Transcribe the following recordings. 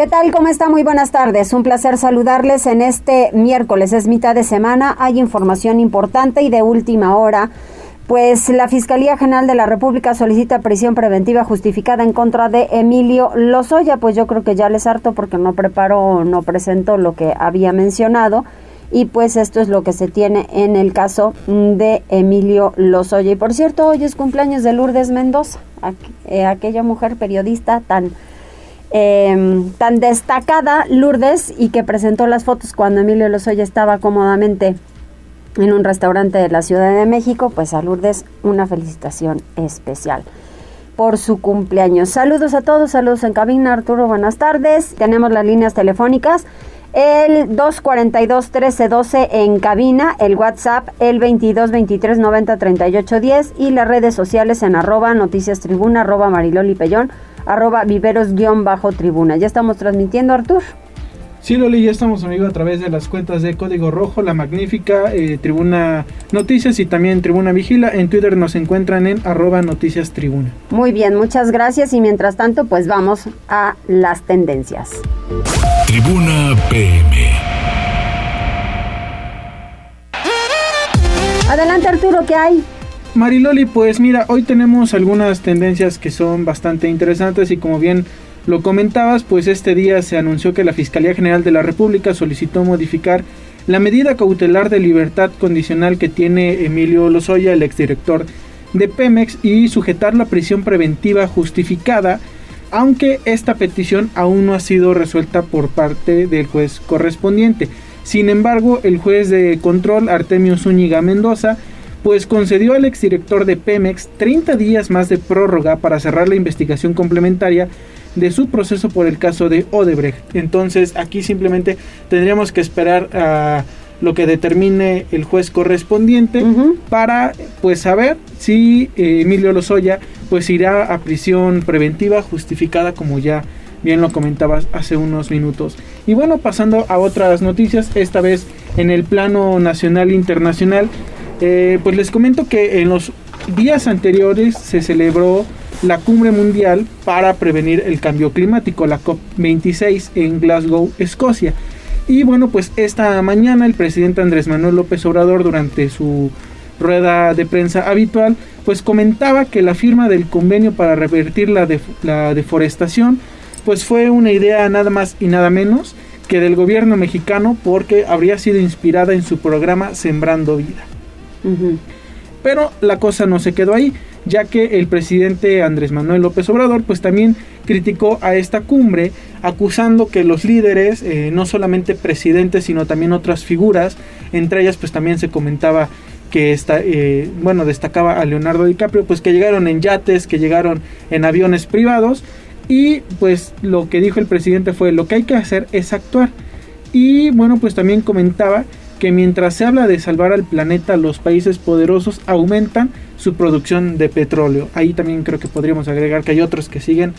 ¿Qué tal? ¿Cómo está? Muy buenas tardes. Un placer saludarles en este miércoles. Es mitad de semana. Hay información importante y de última hora. Pues la Fiscalía General de la República solicita prisión preventiva justificada en contra de Emilio Lozoya. Pues yo creo que ya les harto porque no preparó, no presentó lo que había mencionado. Y pues esto es lo que se tiene en el caso de Emilio Lozoya. Y por cierto, hoy es cumpleaños de Lourdes Mendoza, eh, aquella mujer periodista tan Em, tan destacada Lourdes y que presentó las fotos cuando Emilio Lozoya estaba cómodamente en un restaurante de la Ciudad de México, pues a Lourdes una felicitación especial por su cumpleaños. Saludos a todos, saludos en cabina, Arturo, buenas tardes. Tenemos las líneas telefónicas. El 242-1312 en cabina, el WhatsApp, el 2223-903810 y las redes sociales en arroba noticias tribuna, arroba mariloli pellón arroba viveros-tribuna. Ya estamos transmitiendo, Artur. Sí, Loli, ya estamos, amigo, a través de las cuentas de Código Rojo, La Magnífica, eh, Tribuna Noticias y también Tribuna Vigila. En Twitter nos encuentran en arroba Noticias Tribuna. Muy bien, muchas gracias y mientras tanto, pues vamos a las tendencias. Tribuna PM. Adelante, Arturo, ¿qué hay? Mariloli, pues mira, hoy tenemos algunas tendencias que son bastante interesantes y como bien lo comentabas, pues este día se anunció que la Fiscalía General de la República solicitó modificar la medida cautelar de libertad condicional que tiene Emilio Lozoya, el exdirector de Pemex, y sujetar la prisión preventiva justificada, aunque esta petición aún no ha sido resuelta por parte del juez correspondiente. Sin embargo, el juez de control, Artemio Zúñiga Mendoza, pues concedió al exdirector de Pemex 30 días más de prórroga para cerrar la investigación complementaria de su proceso por el caso de Odebrecht. Entonces aquí simplemente tendríamos que esperar a lo que determine el juez correspondiente para pues saber si eh, Emilio Lozoya pues irá a prisión preventiva justificada como ya bien lo comentabas hace unos minutos. Y bueno, pasando a otras noticias, esta vez en el plano nacional e internacional, eh, pues les comento que en los días anteriores se celebró la cumbre mundial para prevenir el cambio climático, la COP26 en Glasgow, Escocia. Y bueno, pues esta mañana el presidente Andrés Manuel López Obrador durante su rueda de prensa habitual, pues comentaba que la firma del convenio para revertir la, la deforestación, pues fue una idea nada más y nada menos que del gobierno mexicano porque habría sido inspirada en su programa Sembrando Vida. Pero la cosa no se quedó ahí, ya que el presidente Andrés Manuel López Obrador pues también criticó a esta cumbre acusando que los líderes, eh, no solamente presidentes, sino también otras figuras, entre ellas pues también se comentaba que está, eh, bueno, destacaba a Leonardo DiCaprio, pues que llegaron en yates, que llegaron en aviones privados y pues lo que dijo el presidente fue lo que hay que hacer es actuar. Y bueno, pues también comentaba que mientras se habla de salvar al planeta, los países poderosos aumentan su producción de petróleo. Ahí también creo que podríamos agregar que hay otros que siguen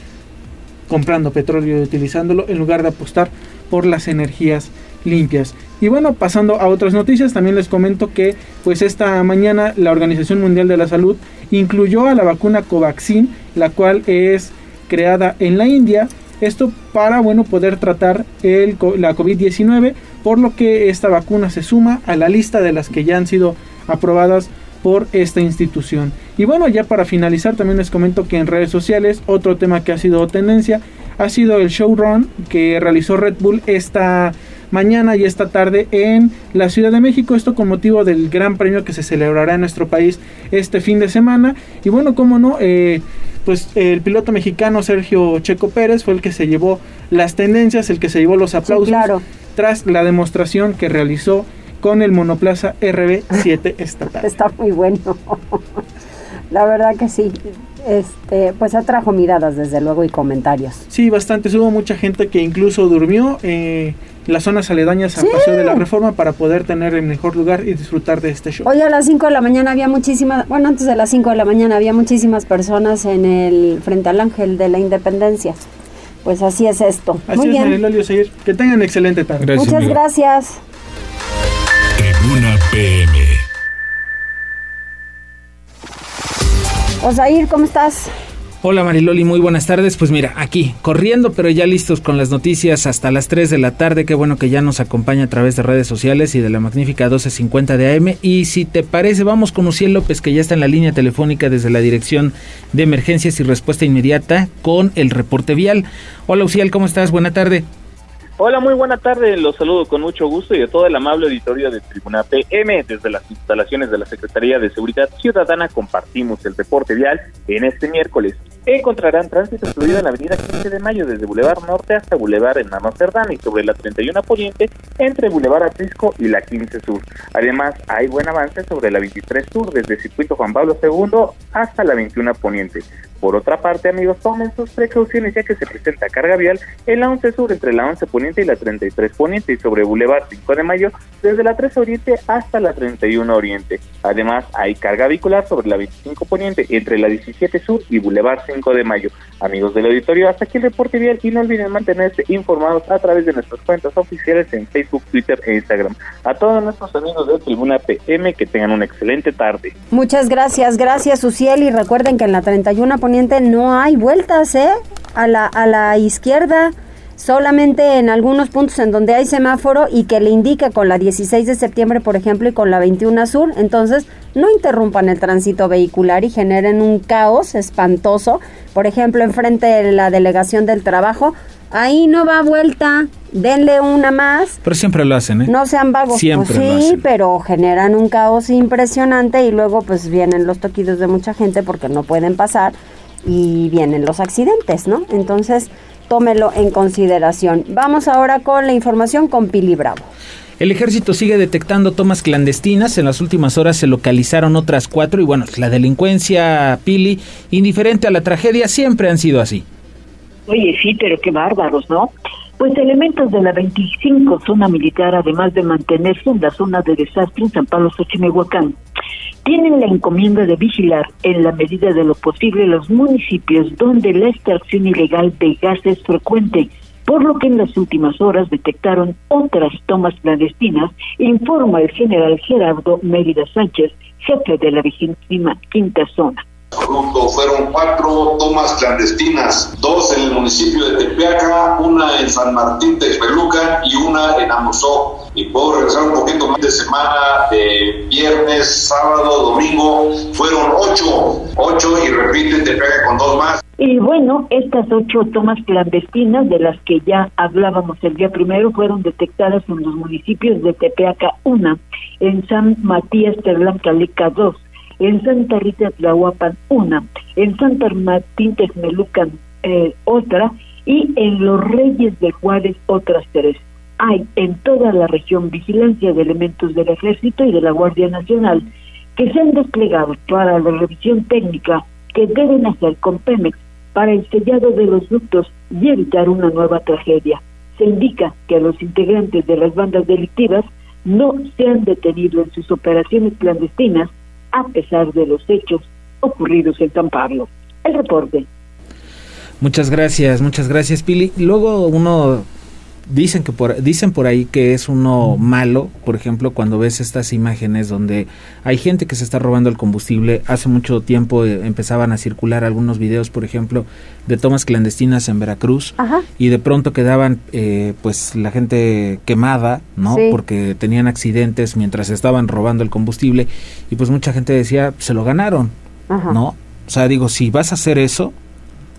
comprando petróleo y utilizándolo en lugar de apostar por las energías limpias. Y bueno, pasando a otras noticias, también les comento que pues esta mañana la Organización Mundial de la Salud incluyó a la vacuna Covaxin, la cual es creada en la India esto para bueno, poder tratar el, la COVID-19, por lo que esta vacuna se suma a la lista de las que ya han sido aprobadas por esta institución. Y bueno, ya para finalizar también les comento que en redes sociales otro tema que ha sido tendencia ha sido el showrun que realizó Red Bull esta mañana y esta tarde en la Ciudad de México. Esto con motivo del gran premio que se celebrará en nuestro país este fin de semana. Y bueno, como no, eh, pues el piloto mexicano Sergio Checo Pérez fue el que se llevó las tendencias, el que se llevó los aplausos tras la demostración que realizó con el monoplaza RB7 estatal. Está muy bueno. La verdad que sí. Este, pues atrajo miradas desde luego y comentarios. Sí, bastante. Hubo mucha gente que incluso durmió eh, en las zonas aledañas al Paseo de la Reforma para poder tener el mejor lugar y disfrutar de este show. Hoy a las 5 de la mañana había muchísimas, bueno, antes de las 5 de la mañana había muchísimas personas en el frente al Ángel de la Independencia. Pues así es esto. Así Muy es, bien. Que tengan excelente tarde. Muchas gracias. Tribuna PM. Osair, ¿cómo estás? Hola Mariloli, muy buenas tardes. Pues mira, aquí, corriendo, pero ya listos con las noticias hasta las 3 de la tarde. Qué bueno que ya nos acompaña a través de redes sociales y de la magnífica 1250 de AM. Y si te parece, vamos con Uciel López, que ya está en la línea telefónica desde la Dirección de Emergencias y Respuesta Inmediata con el reporte vial. Hola Uciel, ¿cómo estás? Buena tarde. Hola, muy buena tarde. Los saludo con mucho gusto y de todo el amable auditorio de Tribuna PM. Desde las instalaciones de la Secretaría de Seguridad Ciudadana compartimos el reporte vial en este miércoles encontrarán tránsito fluido en la avenida 15 de Mayo desde Boulevard Norte hasta Boulevard en Amsterdam y sobre la 31 Poniente entre Boulevard Atrisco y la 15 Sur. Además, hay buen avance sobre la 23 Sur desde Circuito Juan Pablo II hasta la 21 Poniente. Por otra parte, amigos, tomen sus precauciones ya que se presenta carga vial en la 11 Sur entre la 11 Poniente y la 33 Poniente y sobre Boulevard 5 de Mayo desde la 3 Oriente hasta la 31 Oriente. Además, hay carga vehicular sobre la 25 Poniente entre la 17 Sur y Boulevard 5 de mayo. Amigos del auditorio, hasta aquí el reporte vial y no olviden mantenerse informados a través de nuestras cuentas oficiales en Facebook, Twitter e Instagram. A todos nuestros amigos de Tribuna PM que tengan una excelente tarde. Muchas gracias, gracias Uciel y recuerden que en la 31 Poniente no hay vueltas, ¿eh? A la, a la izquierda solamente en algunos puntos en donde hay semáforo y que le indica con la 16 de septiembre, por ejemplo, y con la 21 sur, entonces no interrumpan el tránsito vehicular y generen un caos espantoso. Por ejemplo, enfrente de la delegación del trabajo, ahí no va vuelta, denle una más. Pero siempre lo hacen, ¿eh? No sean vagos. Siempre pues sí, pero generan un caos impresionante y luego pues vienen los toquidos de mucha gente porque no pueden pasar y vienen los accidentes, ¿no? Entonces, tómelo en consideración. Vamos ahora con la información con Pili Bravo. El ejército sigue detectando tomas clandestinas. En las últimas horas se localizaron otras cuatro y bueno, la delincuencia, Pili, indiferente a la tragedia, siempre han sido así. Oye, sí, pero qué bárbaros, ¿no? Pues elementos de la 25 zona militar, además de mantenerse en la zona de desastre en San Pablo Xochimehuacán, tienen la encomienda de vigilar en la medida de lo posible los municipios donde la extracción ilegal de gas es frecuente, por lo que en las últimas horas detectaron otras tomas clandestinas, informa el general Gerardo Mérida Sánchez, jefe de la vigésima quinta zona. Fueron cuatro tomas clandestinas, dos en el municipio de Tepeaca, una en San Martín Texmelucan y una en Amosó. Y puedo regresar un poquito más de semana, de viernes, sábado, domingo, fueron ocho, ocho y repite Tepeaca con dos más. Y bueno, estas ocho tomas clandestinas de las que ya hablábamos el día primero fueron detectadas en los municipios de Tepeaca una, en San Matías Terlancaleca dos, en Santa Rita Tlahuapan una, en Santa Martín Texmelucan eh, otra y en Los Reyes de Juárez otras tres. Hay en toda la región vigilancia de elementos del Ejército y de la Guardia Nacional que se han desplegado para la revisión técnica que deben hacer con Pemex para el sellado de los ductos y evitar una nueva tragedia. Se indica que los integrantes de las bandas delictivas no se han detenido en sus operaciones clandestinas a pesar de los hechos ocurridos en San Pablo. El reporte. Muchas gracias, muchas gracias Pili. Luego uno dicen que por dicen por ahí que es uno malo, por ejemplo, cuando ves estas imágenes donde hay gente que se está robando el combustible. Hace mucho tiempo eh, empezaban a circular algunos videos, por ejemplo, de tomas clandestinas en Veracruz y de pronto quedaban eh, pues la gente quemada, ¿no? Porque tenían accidentes mientras estaban robando el combustible y pues mucha gente decía, se lo ganaron, ¿no? O sea, digo, si vas a hacer eso,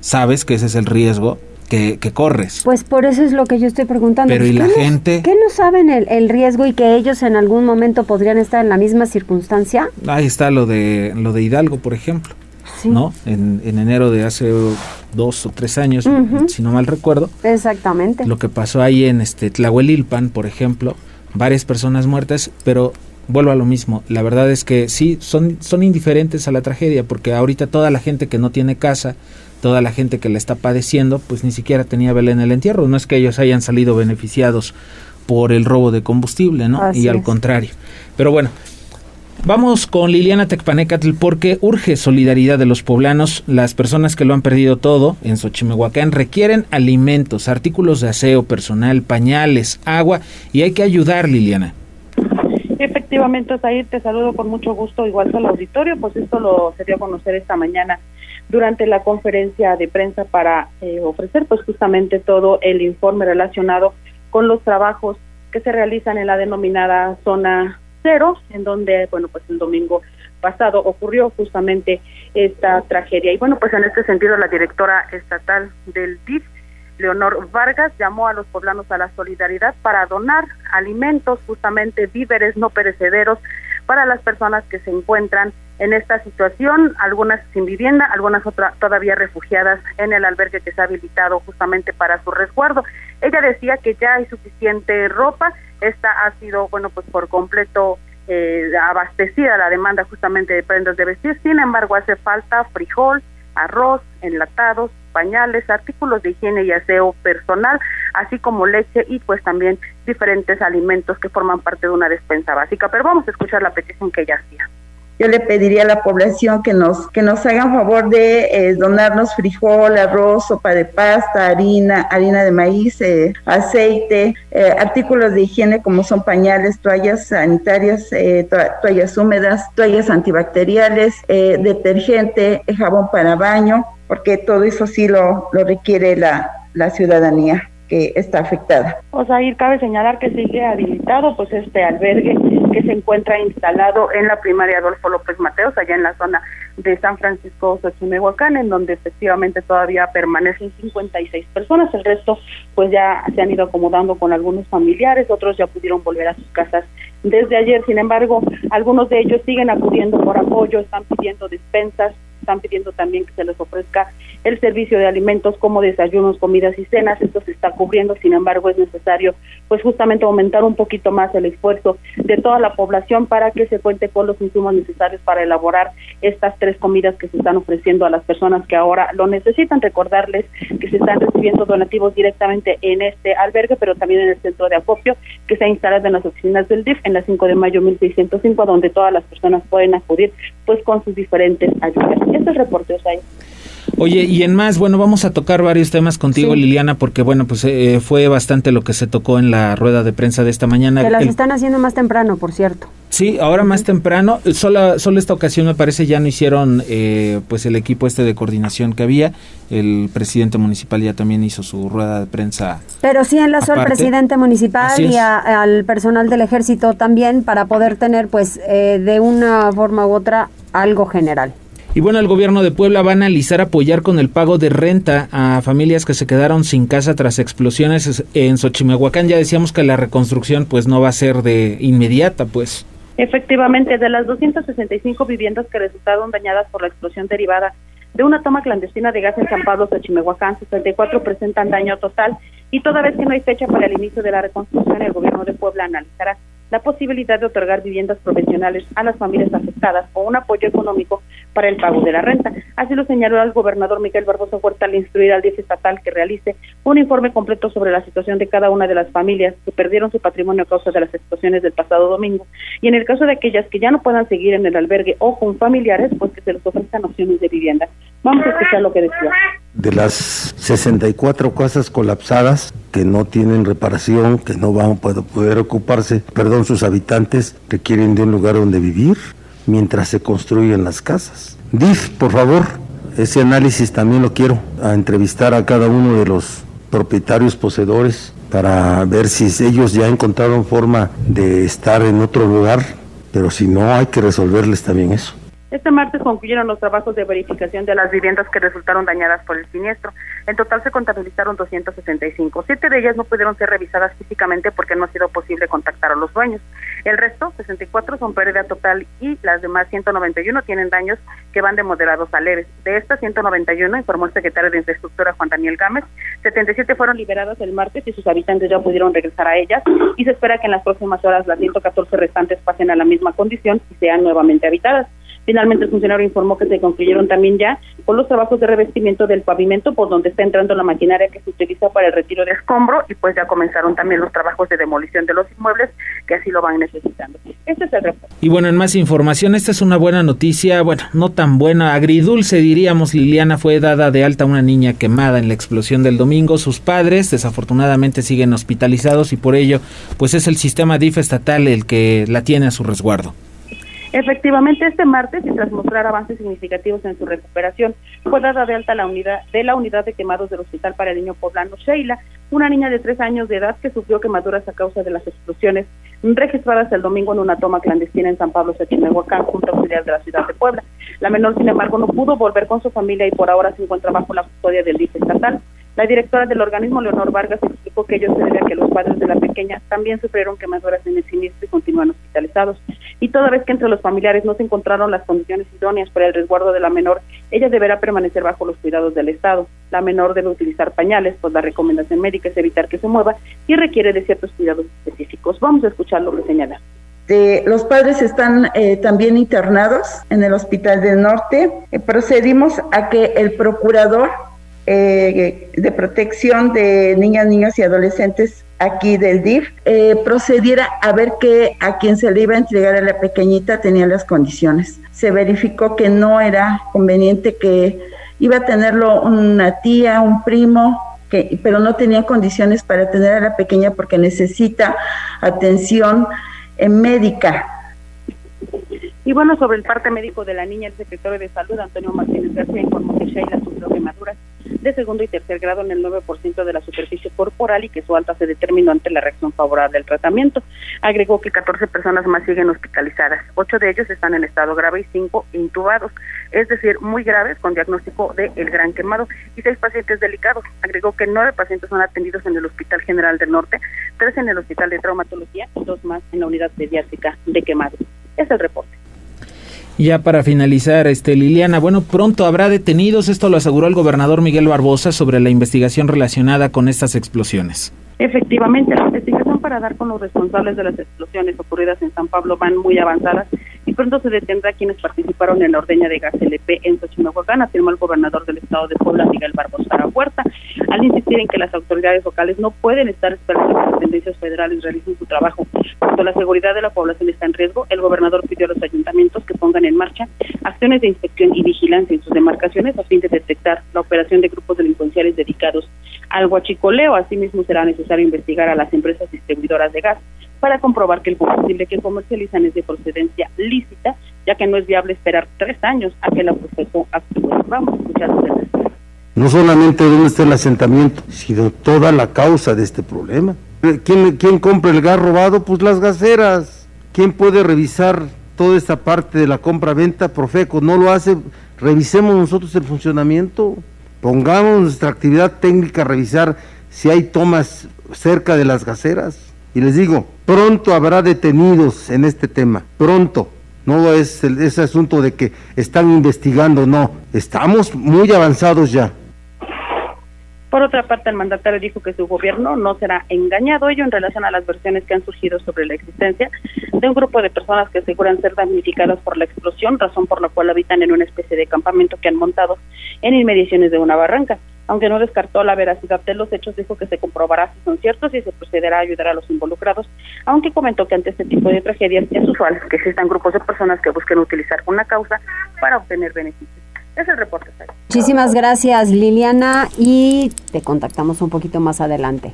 sabes que ese es el riesgo que, corres. Pues por eso es lo que yo estoy preguntando. Pero ¿y la gente? ¿Qué no saben el, riesgo y que ellos en algún momento podrían estar en la misma circunstancia? Ahí está lo de, lo de Hidalgo, por ejemplo. ¿no? En, enero de hace dos o tres años, si no mal recuerdo. Exactamente. Lo que pasó ahí en este Tlahuelilpan, por ejemplo, varias personas muertas, pero vuelvo a lo mismo. La verdad es que sí, son, son indiferentes a la tragedia, porque ahorita toda la gente que no tiene casa, toda la gente que la está padeciendo, pues ni siquiera tenía vela en el entierro. No es que ellos hayan salido beneficiados por el robo de combustible, ¿no? y al contrario. Pero bueno, Vamos con Liliana Tecpanecatl porque urge solidaridad de los poblanos. Las personas que lo han perdido todo en Xochimehuacán requieren alimentos, artículos de aseo personal, pañales, agua y hay que ayudar, Liliana. Efectivamente, Osair, te saludo con mucho gusto, igual al auditorio, pues esto lo se dio a conocer esta mañana durante la conferencia de prensa para eh, ofrecer pues justamente todo el informe relacionado con los trabajos que se realizan en la denominada zona cero, en donde, bueno, pues el domingo pasado ocurrió justamente esta tragedia. Y bueno, pues en este sentido la directora estatal del DIF, Leonor Vargas, llamó a los poblanos a la solidaridad para donar alimentos, justamente víveres no perecederos, para las personas que se encuentran en esta situación, algunas sin vivienda, algunas otras todavía refugiadas en el albergue que se ha habilitado justamente para su resguardo. Ella decía que ya hay suficiente ropa, esta ha sido, bueno, pues por completo eh, abastecida la demanda justamente de prendas de vestir, sin embargo hace falta frijol, arroz, enlatados, pañales, artículos de higiene y aseo personal, así como leche y pues también diferentes alimentos que forman parte de una despensa básica. Pero vamos a escuchar la petición que ella hacía yo le pediría a la población que nos, que nos hagan favor de eh, donarnos frijol, arroz, sopa de pasta, harina, harina de maíz, eh, aceite, eh, artículos de higiene como son pañales, toallas sanitarias, toallas húmedas, toallas antibacteriales, detergente, jabón para baño, porque todo eso sí lo, lo requiere la, la ciudadanía que está afectada. O sea, ahí cabe señalar que sigue habilitado pues este albergue que se encuentra instalado en la primaria Adolfo López Mateos, allá en la zona de San Francisco Xochimehuacán, en donde efectivamente todavía permanecen 56 personas. El resto, pues ya se han ido acomodando con algunos familiares, otros ya pudieron volver a sus casas desde ayer. Sin embargo, algunos de ellos siguen acudiendo por apoyo, están pidiendo despensas, están pidiendo también que se les ofrezca el servicio de alimentos como desayunos, comidas y cenas. Esto se está cubriendo, sin embargo, es necesario pues justamente aumentar un poquito más el esfuerzo de toda la población para que se cuente con los insumos necesarios para elaborar estas tres comidas que se están ofreciendo a las personas que ahora lo necesitan. Recordarles que se están recibiendo donativos directamente en este albergue, pero también en el centro de acopio que se ha instalado en las oficinas del DIF en la 5 de mayo 1605, donde todas las personas pueden acudir pues con sus diferentes ayudas. Este es el reporte, ahí. Oye, y en más, bueno, vamos a tocar varios temas contigo, Liliana, porque bueno, pues eh, fue bastante lo que se tocó en la rueda de prensa de esta mañana. Que las están haciendo más temprano, por cierto. Sí, ahora más temprano. Solo, solo esta ocasión me parece ya no hicieron eh, pues el equipo este de coordinación que había. El presidente municipal ya también hizo su rueda de prensa. Pero sí enlazó al presidente municipal y al personal del ejército también para poder tener pues eh, de una forma u otra algo general. Y bueno, el gobierno de Puebla va a analizar apoyar con el pago de renta a familias que se quedaron sin casa tras explosiones en Xochimehuacán. Ya decíamos que la reconstrucción pues no va a ser de inmediata, pues. Efectivamente, de las 265 viviendas que resultaron dañadas por la explosión derivada de una toma clandestina de gas en San Pablo, Xochimehuacán, 64 presentan daño total y toda vez que no hay fecha para el inicio de la reconstrucción, el gobierno de Puebla analizará la posibilidad de otorgar viviendas profesionales a las familias afectadas o un apoyo económico para el pago de la renta. Así lo señaló el gobernador Miguel Barbosa Huerta al instruir al DIF estatal que realice un informe completo sobre la situación de cada una de las familias que perdieron su patrimonio a causa de las explosiones del pasado domingo. Y en el caso de aquellas que ya no puedan seguir en el albergue o con familiares, pues que se les ofrezcan opciones de vivienda. Vamos a escuchar lo que decía. De las 64 casas colapsadas que no tienen reparación, que no van a poder ocuparse, perdón, sus habitantes requieren de un lugar donde vivir mientras se construyen las casas. DIF, por favor, ese análisis también lo quiero, a entrevistar a cada uno de los propietarios poseedores para ver si ellos ya encontraron forma de estar en otro lugar, pero si no hay que resolverles también eso. Este martes concluyeron los trabajos de verificación de las viviendas que resultaron dañadas por el siniestro. En total se contabilizaron 265. Siete de ellas no pudieron ser revisadas físicamente porque no ha sido posible contactar a los dueños. El resto, 64, son pérdida total y las demás 191 tienen daños que van de moderados a leves. De estas 191, informó el secretario de Infraestructura Juan Daniel Gámez, 77 fueron liberadas el martes y sus habitantes ya pudieron regresar a ellas y se espera que en las próximas horas las 114 restantes pasen a la misma condición y sean nuevamente habitadas. Finalmente, el funcionario informó que se concluyeron también ya con los trabajos de revestimiento del pavimento por donde está entrando la maquinaria que se utiliza para el retiro de escombro y pues ya comenzaron también los trabajos de demolición de los inmuebles que así lo van necesitando. Este es el reporte. Y bueno, en más información, esta es una buena noticia, bueno, no tan buena, agridulce diríamos, Liliana fue dada de alta una niña quemada en la explosión del domingo. Sus padres desafortunadamente siguen hospitalizados y por ello pues es el sistema DIF estatal el que la tiene a su resguardo. Efectivamente, este martes, y tras mostrar avances significativos en su recuperación, fue dada de alta la unidad de la unidad de quemados del Hospital para el Niño Poblano Sheila, una niña de tres años de edad que sufrió quemaduras a causa de las explosiones registradas el domingo en una toma clandestina en San Pablo Sechimehuacán, junto a auxiliar de la ciudad de Puebla. La menor, sin embargo, no pudo volver con su familia y por ahora se encuentra bajo la custodia del DIF estatal. La directora del organismo, Leonor Vargas, explicó que ello se debe a que los padres de la pequeña también sufrieron quemaduras en el siniestro y continúan hospitalizados. Y toda vez que entre los familiares no se encontraron las condiciones idóneas para el resguardo de la menor, ella deberá permanecer bajo los cuidados del Estado. La menor debe utilizar pañales, pues la recomendación médica es evitar que se mueva y requiere de ciertos cuidados específicos. Vamos a escuchar lo señala. los padres están eh, también internados en el Hospital del Norte. Eh, procedimos a que el procurador eh, de protección de niñas, niños y adolescentes aquí del DIF eh, procediera a ver que a quien se le iba a entregar a la pequeñita tenía las condiciones. Se verificó que no era conveniente que iba a tenerlo una tía, un primo, que, pero no tenía condiciones para tener a la pequeña porque necesita atención eh, médica. Y bueno, sobre el parte médico de la niña, el secretario de Salud, Antonio Martínez García, informó que Sheila sufrió quemaduras de segundo y tercer grado en el 9% de la superficie corporal y que su alta se determinó ante la reacción favorable al tratamiento. Agregó que 14 personas más siguen hospitalizadas, ocho de ellos están en estado grave y cinco intubados, es decir, muy graves con diagnóstico de el gran quemado y seis pacientes delicados. Agregó que nueve pacientes son atendidos en el Hospital General del Norte, tres en el Hospital de Traumatología y dos más en la unidad pediátrica de quemado. Es el reporte. Ya para finalizar, este Liliana, bueno, pronto habrá detenidos, esto lo aseguró el gobernador Miguel Barbosa sobre la investigación relacionada con estas explosiones. Efectivamente, la investigación para dar con los responsables de las explosiones ocurridas en San Pablo van muy avanzadas y pronto se detendrá quienes participaron en la ordeña de gas LP en Xochimehuacán, afirmó el gobernador del estado de Puebla, Miguel Barbosa Huerta, al insistir en que las autoridades locales no pueden estar esperando que las tendencias federales realicen su trabajo. Cuando la seguridad de la población está en riesgo, el gobernador pidió a los ayuntamientos que pongan en marcha acciones de inspección y vigilancia en sus demarcaciones a fin de detectar la operación de grupos delincuenciales dedicados al huachicoleo. Asimismo, será necesario investigar a las empresas distribuidoras de gas para comprobar que el combustible que comercializan es de procedencia lícita, ya que no es viable esperar tres años a que la proceso actúe. Vamos a escuchar No solamente dónde está el asentamiento, sino toda la causa de este problema. ¿Quién, ¿Quién compra el gas robado? Pues las gaseras. ¿Quién puede revisar toda esta parte de la compra-venta? Profeco no lo hace. Revisemos nosotros el funcionamiento. Pongamos nuestra actividad técnica a revisar si hay tomas cerca de las gaseras. Y les digo, pronto habrá detenidos en este tema, pronto. No es ese asunto de que están investigando, no. Estamos muy avanzados ya. Por otra parte, el mandatario dijo que su gobierno no será engañado, ello en relación a las versiones que han surgido sobre la existencia de un grupo de personas que aseguran ser damnificadas por la explosión, razón por la cual habitan en una especie de campamento que han montado en inmediaciones de una barranca. Aunque no descartó la veracidad de los hechos, dijo que se comprobará si son ciertos y se procederá a ayudar a los involucrados, aunque comentó que ante este tipo de tragedias es usual que existan grupos de personas que busquen utilizar una causa para obtener beneficios. Es el reporte. Muchísimas gracias Liliana y te contactamos un poquito más adelante.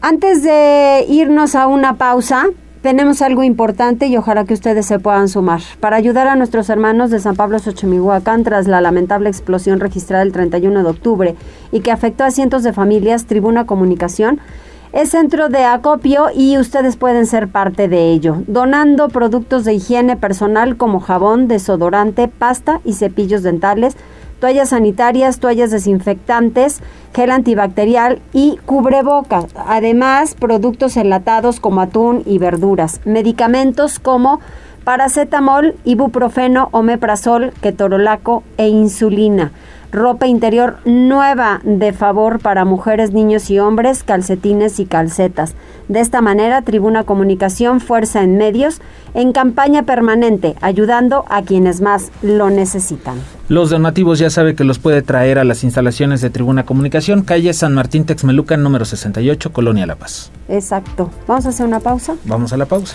Antes de irnos a una pausa, tenemos algo importante y ojalá que ustedes se puedan sumar. Para ayudar a nuestros hermanos de San Pablo Xochimilhuacán tras la lamentable explosión registrada el 31 de octubre y que afectó a cientos de familias, Tribuna Comunicación es centro de acopio y ustedes pueden ser parte de ello, donando productos de higiene personal como jabón, desodorante, pasta y cepillos dentales, toallas sanitarias, toallas desinfectantes, gel antibacterial y cubrebocas. Además, productos enlatados como atún y verduras. Medicamentos como paracetamol, ibuprofeno, omeprazol, ketorolaco e insulina ropa interior nueva de favor para mujeres, niños y hombres, calcetines y calcetas. De esta manera, Tribuna Comunicación Fuerza en Medios en campaña permanente, ayudando a quienes más lo necesitan. Los donativos ya sabe que los puede traer a las instalaciones de Tribuna Comunicación, calle San Martín Texmelucan, número 68, Colonia La Paz. Exacto. ¿Vamos a hacer una pausa? Vamos a la pausa.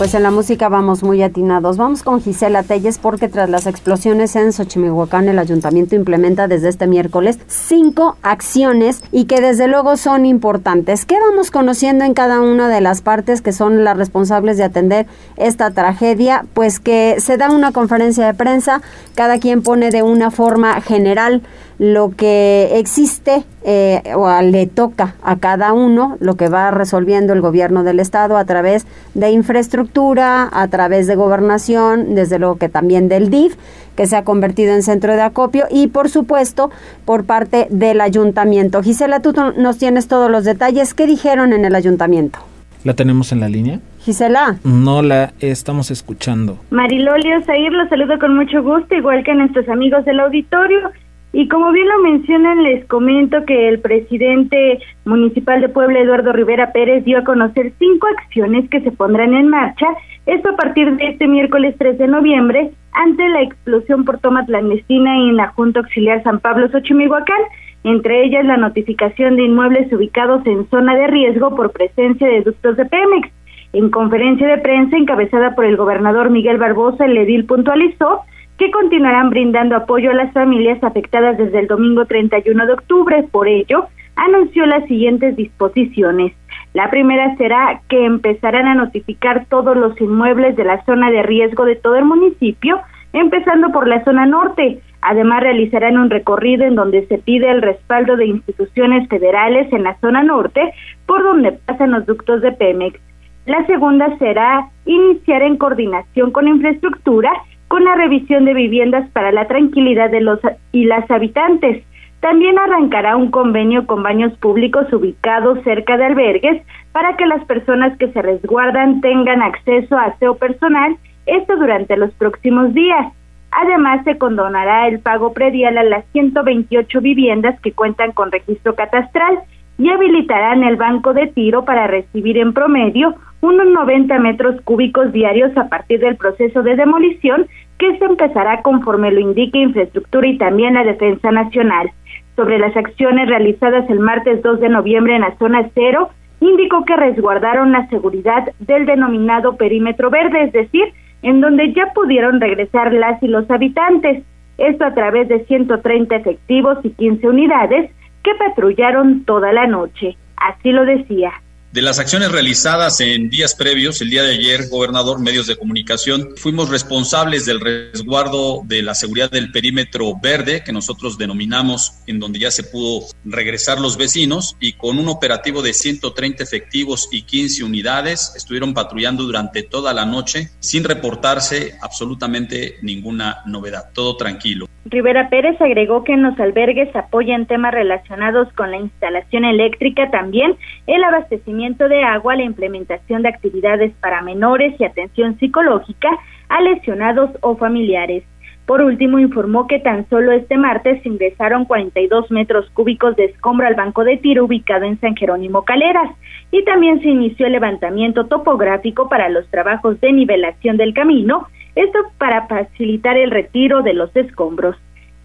Pues en la música vamos muy atinados. Vamos con Gisela Telles porque tras las explosiones en Xochimihuacán el ayuntamiento implementa desde este miércoles cinco acciones y que desde luego son importantes. ¿Qué vamos conociendo en cada una de las partes que son las responsables de atender esta tragedia? Pues que se da una conferencia de prensa, cada quien pone de una forma general lo que existe eh, o le toca a cada uno, lo que va resolviendo el gobierno del estado a través de infraestructura, a través de gobernación, desde luego que también del DIF, que se ha convertido en centro de acopio y por supuesto por parte del ayuntamiento. Gisela, tú nos tienes todos los detalles. ¿Qué dijeron en el ayuntamiento? ¿La tenemos en la línea? Gisela. No la estamos escuchando. Marilolio Zair, los saludo con mucho gusto, igual que a nuestros amigos del auditorio. Y como bien lo mencionan, les comento que el presidente municipal de Puebla, Eduardo Rivera Pérez, dio a conocer cinco acciones que se pondrán en marcha, esto a partir de este miércoles 3 de noviembre, ante la explosión por toma clandestina en la Junta Auxiliar San Pablo Xochimilhuacán, entre ellas la notificación de inmuebles ubicados en zona de riesgo por presencia de ductos de Pemex. En conferencia de prensa encabezada por el gobernador Miguel Barbosa, el edil puntualizó que continuarán brindando apoyo a las familias afectadas desde el domingo 31 de octubre. Por ello, anunció las siguientes disposiciones. La primera será que empezarán a notificar todos los inmuebles de la zona de riesgo de todo el municipio, empezando por la zona norte. Además, realizarán un recorrido en donde se pide el respaldo de instituciones federales en la zona norte, por donde pasan los ductos de Pemex. La segunda será iniciar en coordinación con infraestructura con la revisión de viviendas para la tranquilidad de los y las habitantes. También arrancará un convenio con baños públicos ubicados cerca de albergues para que las personas que se resguardan tengan acceso a aseo personal, esto durante los próximos días. Además, se condonará el pago predial a las 128 viviendas que cuentan con registro catastral y habilitarán el banco de tiro para recibir en promedio unos 90 metros cúbicos diarios a partir del proceso de demolición que se empezará conforme lo indique infraestructura y también la defensa nacional. Sobre las acciones realizadas el martes 2 de noviembre en la zona cero, indicó que resguardaron la seguridad del denominado perímetro verde, es decir, en donde ya pudieron regresar las y los habitantes. Esto a través de 130 efectivos y 15 unidades que patrullaron toda la noche. Así lo decía. De las acciones realizadas en días previos, el día de ayer, gobernador, medios de comunicación, fuimos responsables del resguardo de la seguridad del perímetro verde, que nosotros denominamos en donde ya se pudo regresar los vecinos, y con un operativo de 130 efectivos y 15 unidades, estuvieron patrullando durante toda la noche sin reportarse absolutamente ninguna novedad, todo tranquilo. Rivera Pérez agregó que en los albergues apoyan temas relacionados con la instalación eléctrica, también el abastecimiento de agua, la implementación de actividades para menores y atención psicológica a lesionados o familiares. Por último, informó que tan solo este martes ingresaron 42 metros cúbicos de escombro al banco de tiro ubicado en San Jerónimo Caleras y también se inició el levantamiento topográfico para los trabajos de nivelación del camino esto para facilitar el retiro de los escombros.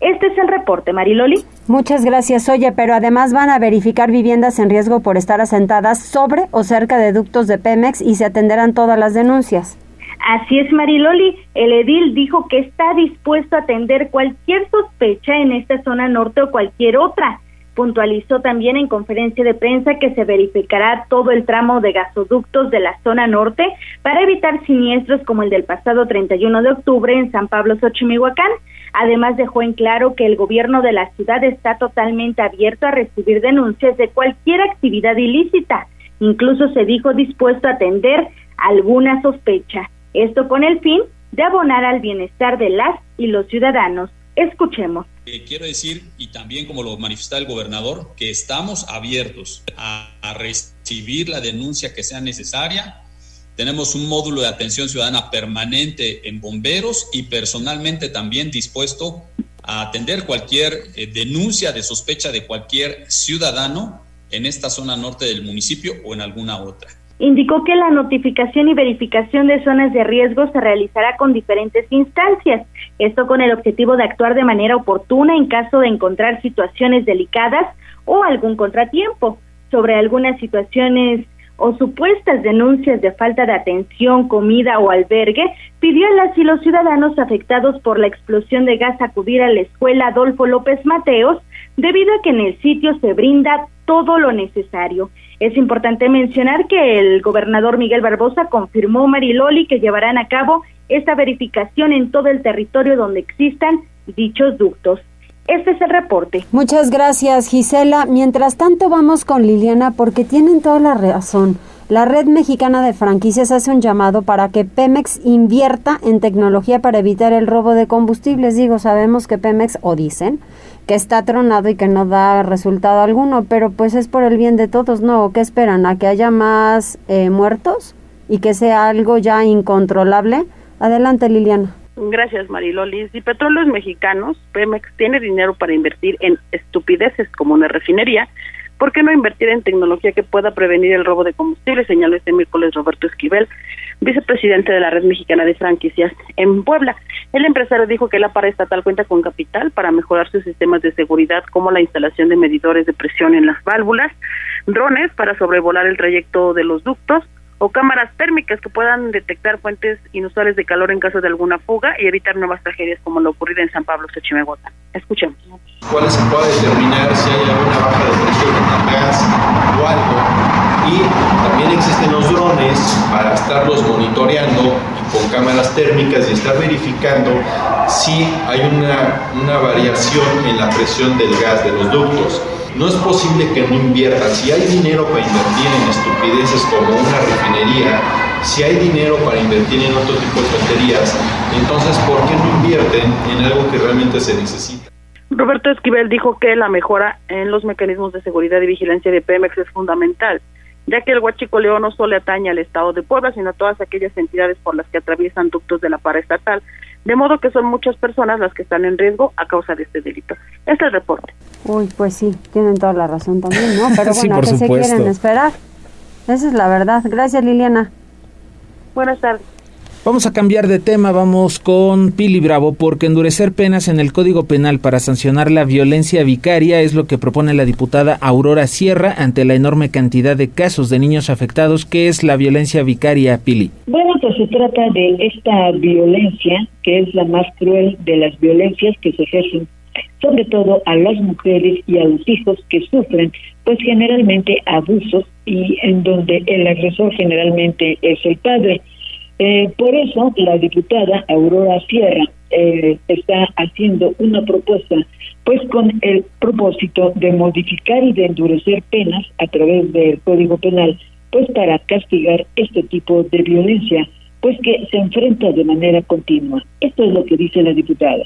Este es el reporte, Mariloli. Muchas gracias. Oye, pero además van a verificar viviendas en riesgo por estar asentadas sobre o cerca de ductos de Pemex y se atenderán todas las denuncias. Así es, Mariloli. El edil dijo que está dispuesto a atender cualquier sospecha en esta zona norte o cualquier otra. Puntualizó también en conferencia de prensa que se verificará todo el tramo de gasoductos de la zona norte para evitar siniestros como el del pasado 31 de octubre en San Pablo Xochimilhuacán. Además dejó en claro que el gobierno de la ciudad está totalmente abierto a recibir denuncias de cualquier actividad ilícita. Incluso se dijo dispuesto a atender alguna sospecha. Esto con el fin de abonar al bienestar de las y los ciudadanos. Escuchemos. Eh, quiero decir, y también como lo manifestó el gobernador, que estamos abiertos a, recibir la denuncia que sea necesaria. Tenemos un módulo de atención ciudadana permanente en bomberos y personalmente también dispuesto a atender cualquier eh, denuncia de sospecha de cualquier ciudadano en esta zona norte del municipio o en alguna otra. Indicó que la notificación y verificación de zonas de riesgo se realizará con diferentes instancias, esto con el objetivo de actuar de manera oportuna en caso de encontrar situaciones delicadas o algún contratiempo. Sobre algunas situaciones o supuestas denuncias de falta de atención, comida o albergue, pidió a las y los ciudadanos afectados por la explosión de gas acudir a la escuela Adolfo López Mateos, debido a que en el sitio se brinda todo lo necesario. Es importante mencionar que el gobernador Miguel Barbosa confirmó Mariloli que llevarán a cabo esta verificación en todo el territorio donde existan dichos ductos. Este es el reporte. Muchas gracias, Gisela. Mientras tanto, vamos con Liliana porque tienen toda la razón. La Red Mexicana de Franquicias hace un llamado para que Pemex invierta en tecnología para evitar el robo de combustibles. Digo, sabemos que Pemex, o dicen, que está tronado y que no da resultado alguno, pero pues es por el bien de todos, ¿no? ¿Qué esperan? ¿A que haya más eh, muertos y que sea algo ya incontrolable? Adelante, Liliana. Gracias, Mariloli. Si Petróleos Mexicanos, Pemex, tiene dinero para invertir en estupideces como una refinería, ¿por qué no invertir en tecnología que pueda prevenir el robo de combustible? Señaló este miércoles Roberto Esquivel, vicepresidente de la Red Mexicana de Franquicias en Puebla. El empresario dijo que la estatal cuenta con capital para mejorar sus sistemas de seguridad, como la instalación de medidores de presión en las válvulas, drones para sobrevolar el trayecto de los ductos, o cámaras térmicas que puedan detectar fuentes inusuales de calor en caso de alguna fuga y evitar nuevas tragedias como lo ocurrido en San Pablo, Xochimehuacán. Escuchemos. ¿Cuál se puede determinar si hay alguna baja de presión en el gas o algo? Y también existen los drones para estarlos monitoreando con cámaras térmicas y estar verificando si hay una, una variación en la presión del gas de los ductos no es posible que no inviertan. Si hay dinero para invertir en estupideces como una refinería, si hay dinero para invertir en otro tipo de tonterías, entonces ¿por qué no invierten en algo que realmente se necesita? Roberto Esquivel dijo que la mejora en los mecanismos de seguridad y vigilancia de Pemex es fundamental, ya que el huachicoleo no solo atañe al Estado de Puebla, sino a todas aquellas entidades por las que atraviesan ductos de la paraestatal, de modo que son muchas personas las que están en riesgo a causa de este delito. Este es el reporte. Uy, pues sí, tienen toda la razón también, ¿no? Pero bueno, ¿qué se quieren esperar? Esa es la verdad. Gracias, Liliana. Buenas tardes. Vamos a cambiar de tema, vamos con Pili Bravo, porque endurecer penas en el Código Penal para sancionar la violencia vicaria es lo que propone la diputada Aurora Sierra ante la enorme cantidad de casos de niños afectados. ¿Qué es la violencia vicaria, Pili? Bueno, pues se trata de esta violencia, que es la más cruel de las violencias que se ejercen sobre todo a las mujeres y a los hijos que sufren, pues generalmente abusos y en donde el agresor generalmente es el padre. Eh, por eso la diputada Aurora Sierra eh, está haciendo una propuesta pues con el propósito de modificar y de endurecer penas a través del Código Penal pues para castigar este tipo de violencia pues que se enfrenta de manera continua. Esto es lo que dice la diputada.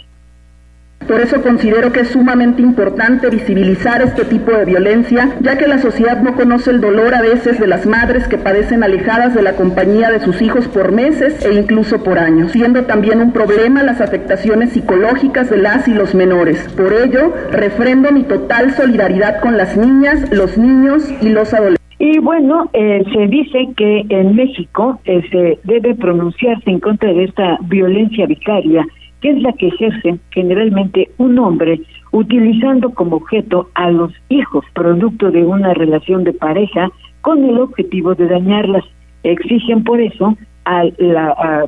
Por eso considero que es sumamente importante visibilizar este tipo de violencia, ya que la sociedad no conoce el dolor a veces de las madres que padecen alejadas de la compañía de sus hijos por meses e incluso por años, siendo también un problema las afectaciones psicológicas de las y los menores. Por ello, refrendo mi total solidaridad con las niñas, los niños y los adolescentes. Y bueno, eh, se dice que en México eh, se debe pronunciarse en contra de esta violencia vicaria que es la que ejerce generalmente un hombre utilizando como objeto a los hijos producto de una relación de pareja con el objetivo de dañarlas. Exigen por eso a,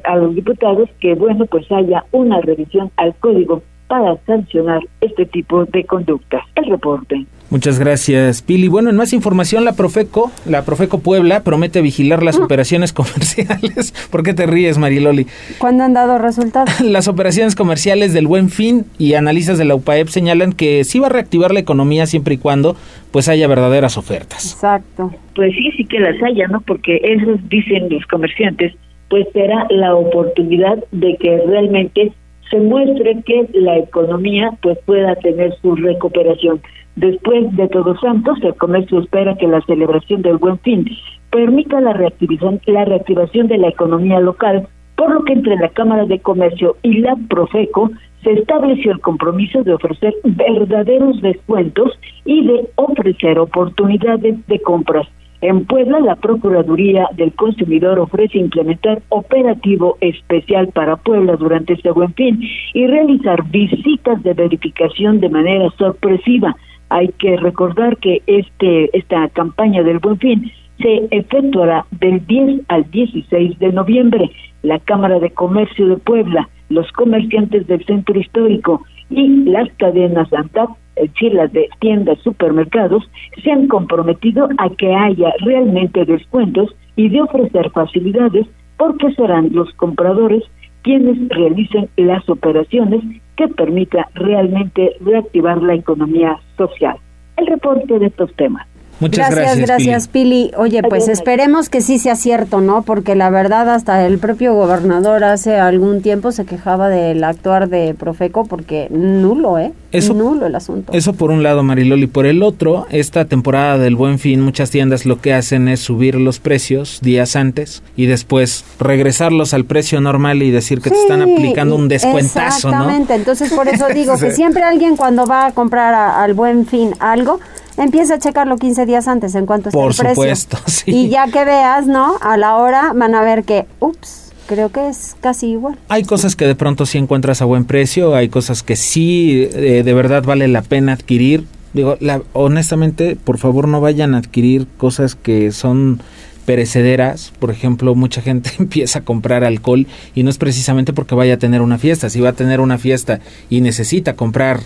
a, los diputados que, bueno, pues haya una revisión al código para sancionar este tipo de conductas. El reporte. Muchas gracias, Pili. Bueno, en más información, la Profeco, la Profeco Puebla, promete vigilar las mm. operaciones comerciales. ¿Por qué te ríes, Mariloli? ¿Cuándo han dado resultados? Las operaciones comerciales del Buen Fin y analistas de la UPAEP señalan que sí va a reactivar la economía siempre y cuando pues haya verdaderas ofertas. Exacto. Pues sí, sí que las haya, ¿no? Porque esos dicen los comerciantes, pues será la oportunidad de que realmente se muestre que la economía pues pueda tener su recuperación. Después de Todos Santos, el comercio espera que la celebración del Buen Fin permita la reactivación, la reactivación de la economía local, por lo que entre la Cámara de Comercio y la Profeco se estableció el compromiso de ofrecer verdaderos descuentos y de ofrecer oportunidades de compras. En Puebla, la Procuraduría del Consumidor ofrece implementar operativo especial para Puebla durante este buen fin y realizar visitas de verificación de manera sorpresiva. Hay que recordar que este esta campaña del buen fin se efectuará del 10 al 16 de noviembre. La Cámara de Comercio de Puebla, los comerciantes del centro histórico y las cadenas ANTAP es decir, las de tiendas, supermercados, se han comprometido a que haya realmente descuentos y de ofrecer facilidades porque serán los compradores quienes realicen las operaciones que permita realmente reactivar la economía social. El reporte de estos temas. Muchas gracias, gracias, Pili. Oye, pues esperemos que sí sea cierto, ¿no? Porque la verdad hasta el propio gobernador hace algún tiempo se quejaba del actuar de Profeco porque nulo, ¿eh? Eso, nulo el asunto. Eso por un lado, Mariloli. Por el otro, esta temporada del Buen Fin, muchas tiendas lo que hacen es subir los precios días antes y después regresarlos al precio normal y decir que te están aplicando un descuentazo, exactamente. Entonces, por eso digo que siempre alguien cuando va a comprar al Buen Fin algo empieza a checarlo 15 días antes en cuanto está Por el precio. supuesto, sí. Y ya que veas, ¿no? A la hora van a ver que, ups, creo que es casi igual. Hay cosas que de pronto sí encuentras a buen precio, hay cosas que sí eh, de verdad vale la pena adquirir. Digo, la, honestamente, por favor no vayan a adquirir cosas que son perecederas, por ejemplo, mucha gente empieza a comprar alcohol y no es precisamente porque vaya a tener una fiesta, si va a tener una fiesta y necesita comprar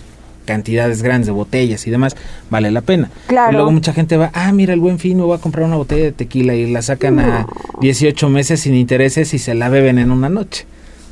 cantidades grandes de botellas y demás, vale la pena. Claro. Y luego mucha gente va, ah, mira el buen fin, me voy a comprar una botella de tequila y la sacan a 18 meses sin intereses y se la beben en una noche.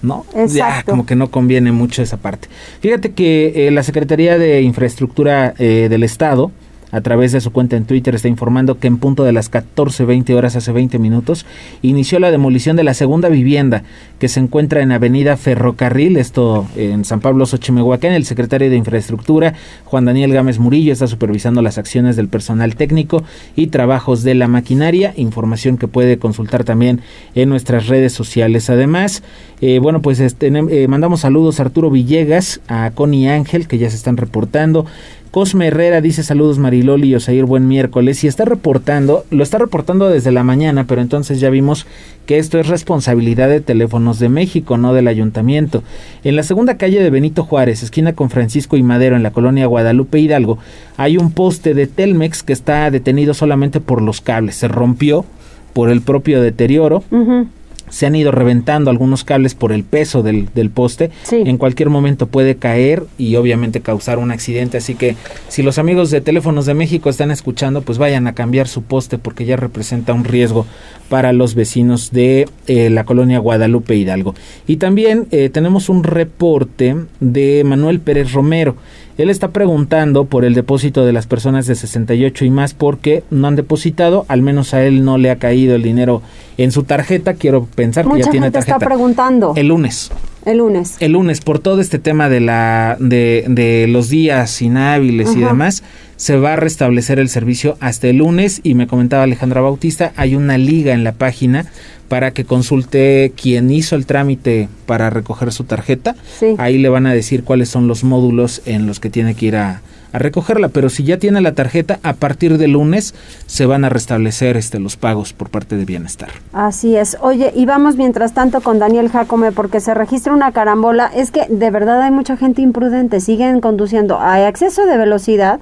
¿no? Exacto. Ya como que no conviene mucho esa parte. Fíjate que eh, la Secretaría de Infraestructura eh, del Estado a través de su cuenta en Twitter está informando que en punto de las 14.20 horas hace 20 minutos inició la demolición de la segunda vivienda que se encuentra en Avenida Ferrocarril, esto en San Pablo Xochimehuacán. El secretario de Infraestructura, Juan Daniel Gámez Murillo, está supervisando las acciones del personal técnico y trabajos de la maquinaria, información que puede consultar también en nuestras redes sociales. Además, eh, bueno, pues este, eh, mandamos saludos a Arturo Villegas, a Connie Ángel, que ya se están reportando. Cosme Herrera dice saludos Mariloli y Osair, buen miércoles. Y está reportando, lo está reportando desde la mañana, pero entonces ya vimos que esto es responsabilidad de Teléfonos de México, no del ayuntamiento. En la segunda calle de Benito Juárez, esquina con Francisco y Madero, en la colonia Guadalupe Hidalgo, hay un poste de Telmex que está detenido solamente por los cables. Se rompió por el propio deterioro se han ido reventando algunos cables por el peso del, del poste. En cualquier momento puede caer y obviamente causar un accidente. Así que si los amigos de Teléfonos de México están escuchando, pues vayan a cambiar su poste porque ya representa un riesgo para los vecinos de eh, la colonia Guadalupe Hidalgo. Y también eh, tenemos un reporte de Manuel Pérez Romero. Él está preguntando por el depósito de las personas de 68 y más porque no han depositado, al menos a él no le ha caído el dinero en su tarjeta. Quiero pensar que ya tiene tarjeta. está preguntando. El lunes. El lunes. El lunes, por todo este tema de la de, de los días inhábiles y demás, se va a restablecer el servicio hasta el lunes y me comentaba Alejandra Bautista, hay una liga en la página para que consulte quien hizo el trámite para recoger su tarjeta. Ahí le van a decir cuáles son los módulos en los que tiene que ir a, a recogerla, pero si ya tiene la tarjeta, a partir de lunes se van a restablecer este, los pagos por parte de Bienestar. Así es. Oye, y vamos mientras tanto con Daniel Jacome porque se registra una carambola. Es que de verdad hay mucha gente imprudente, siguen conduciendo. Hay exceso de velocidad,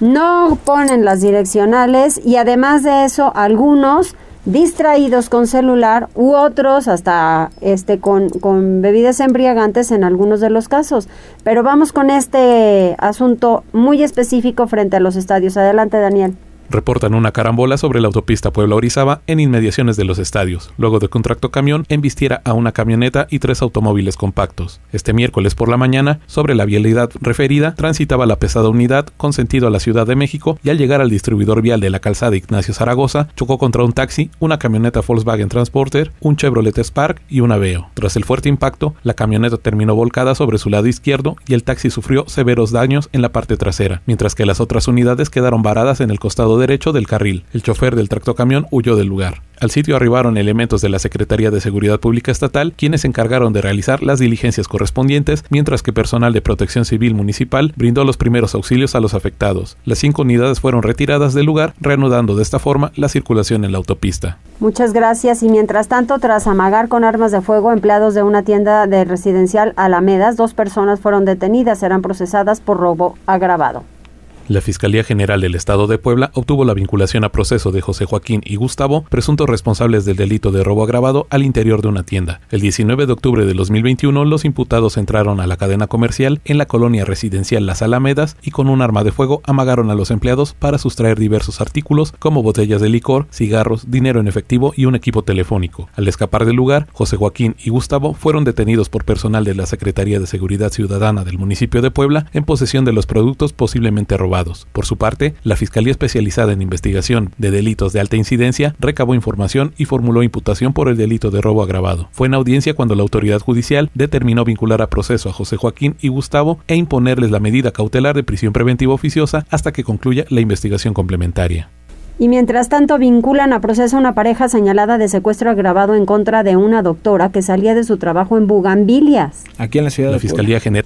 no ponen las direccionales y además de eso, algunos distraídos con celular u otros hasta este con, con bebidas embriagantes en algunos de los casos. Pero vamos con este asunto muy específico frente a los estadios. Adelante, Daniel reportan una carambola sobre la autopista Puebla-Orizaba en inmediaciones de los estadios, luego de que un tractocamión embistiera a una camioneta y tres automóviles compactos. Este miércoles por la mañana, sobre la vialidad referida, transitaba la pesada unidad con sentido a la Ciudad de México y al llegar al distribuidor vial de la calzada Ignacio Zaragoza, chocó contra un taxi, una camioneta Volkswagen Transporter, un Chevrolet Spark y un Aveo. Tras el fuerte impacto, la camioneta terminó volcada sobre su lado izquierdo y el taxi sufrió severos daños en la parte trasera, mientras que las otras unidades quedaron varadas en el costado derecho del carril. El chofer del tractocamión huyó del lugar. Al sitio arribaron elementos de la Secretaría de Seguridad Pública Estatal, quienes se encargaron de realizar las diligencias correspondientes, mientras que personal de Protección Civil Municipal brindó los primeros auxilios a los afectados. Las cinco unidades fueron retiradas del lugar, reanudando de esta forma la circulación en la autopista. Muchas gracias. Y mientras tanto, tras amagar con armas de fuego empleados de una tienda de residencial Alamedas, dos personas fueron detenidas, serán procesadas por robo agravado. La Fiscalía General del Estado de Puebla obtuvo la vinculación a proceso de José Joaquín y Gustavo, presuntos responsables del delito de robo agravado al interior de una tienda. El 19 de octubre de 2021, los imputados entraron a la cadena comercial en la colonia residencial Las Alamedas y con un arma de fuego amagaron a los empleados para sustraer diversos artículos como botellas de licor, cigarros, dinero en efectivo y un equipo telefónico. Al escapar del lugar, José Joaquín y Gustavo fueron detenidos por personal de la Secretaría de Seguridad Ciudadana del municipio de Puebla en posesión de los productos posiblemente robados por su parte, la Fiscalía Especializada en Investigación de Delitos de Alta Incidencia recabó información y formuló imputación por el delito de robo agravado. Fue en audiencia cuando la autoridad judicial determinó vincular a proceso a José Joaquín y Gustavo e imponerles la medida cautelar de prisión preventiva oficiosa hasta que concluya la investigación complementaria. Y mientras tanto vinculan a proceso a una pareja señalada de secuestro agravado en contra de una doctora que salía de su trabajo en Bugambilias. Aquí en la ciudad la Fiscalía General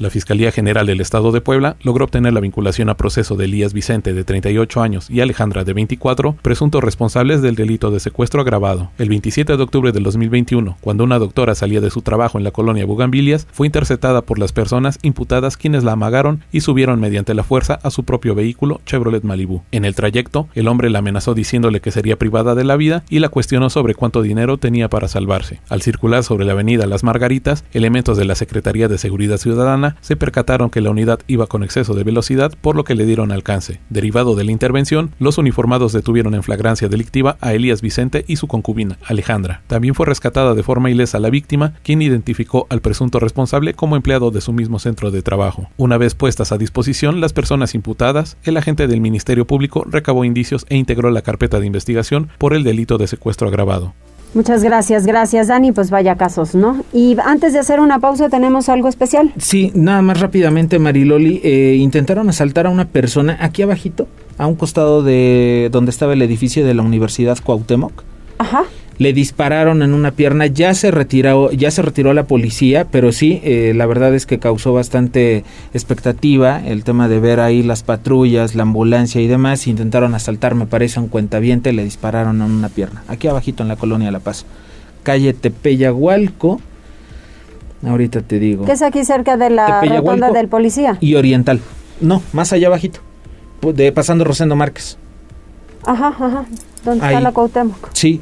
la Fiscalía General del Estado de Puebla logró obtener la vinculación a proceso de Elías Vicente, de 38 años, y Alejandra, de 24, presuntos responsables del delito de secuestro agravado. El 27 de octubre del 2021, cuando una doctora salía de su trabajo en la colonia Bugambilias, fue interceptada por las personas imputadas quienes la amagaron y subieron mediante la fuerza a su propio vehículo Chevrolet Malibu. En el trayecto, el hombre la amenazó diciéndole que sería privada de la vida y la cuestionó sobre cuánto dinero tenía para salvarse. Al circular sobre la avenida Las Margaritas, elementos de la Secretaría de Seguridad Ciudadana se percataron que la unidad iba con exceso de velocidad, por lo que le dieron alcance. Derivado de la intervención, los uniformados detuvieron en flagrancia delictiva a Elías Vicente y su concubina, Alejandra. También fue rescatada de forma ilesa la víctima, quien identificó al presunto responsable como empleado de su mismo centro de trabajo. Una vez puestas a disposición las personas imputadas, el agente del Ministerio Público recabó indicios e integró la carpeta de investigación por el delito de secuestro agravado. Muchas gracias, gracias Dani, pues vaya casos, ¿no? Y antes de hacer una pausa, ¿tenemos algo especial? Sí, nada más rápidamente, Mariloli, eh, intentaron asaltar a una persona aquí abajito, a un costado de donde estaba el edificio de la Universidad Cuauhtémoc. Ajá le dispararon en una pierna, ya se retiró, ya se retiró la policía, pero sí, eh, la verdad es que causó bastante expectativa el tema de ver ahí las patrullas, la ambulancia y demás, intentaron asaltar, me parece, un cuentaviente, le dispararon en una pierna, aquí abajito en la colonia La Paz, calle Tepeyagualco, ahorita te digo. ¿Qué es aquí cerca de la rotonda del policía? Y Oriental, no, más allá abajito, de pasando Rosendo Márquez. Ajá, ajá, ¿dónde está la Cuauhtémoc? Sí,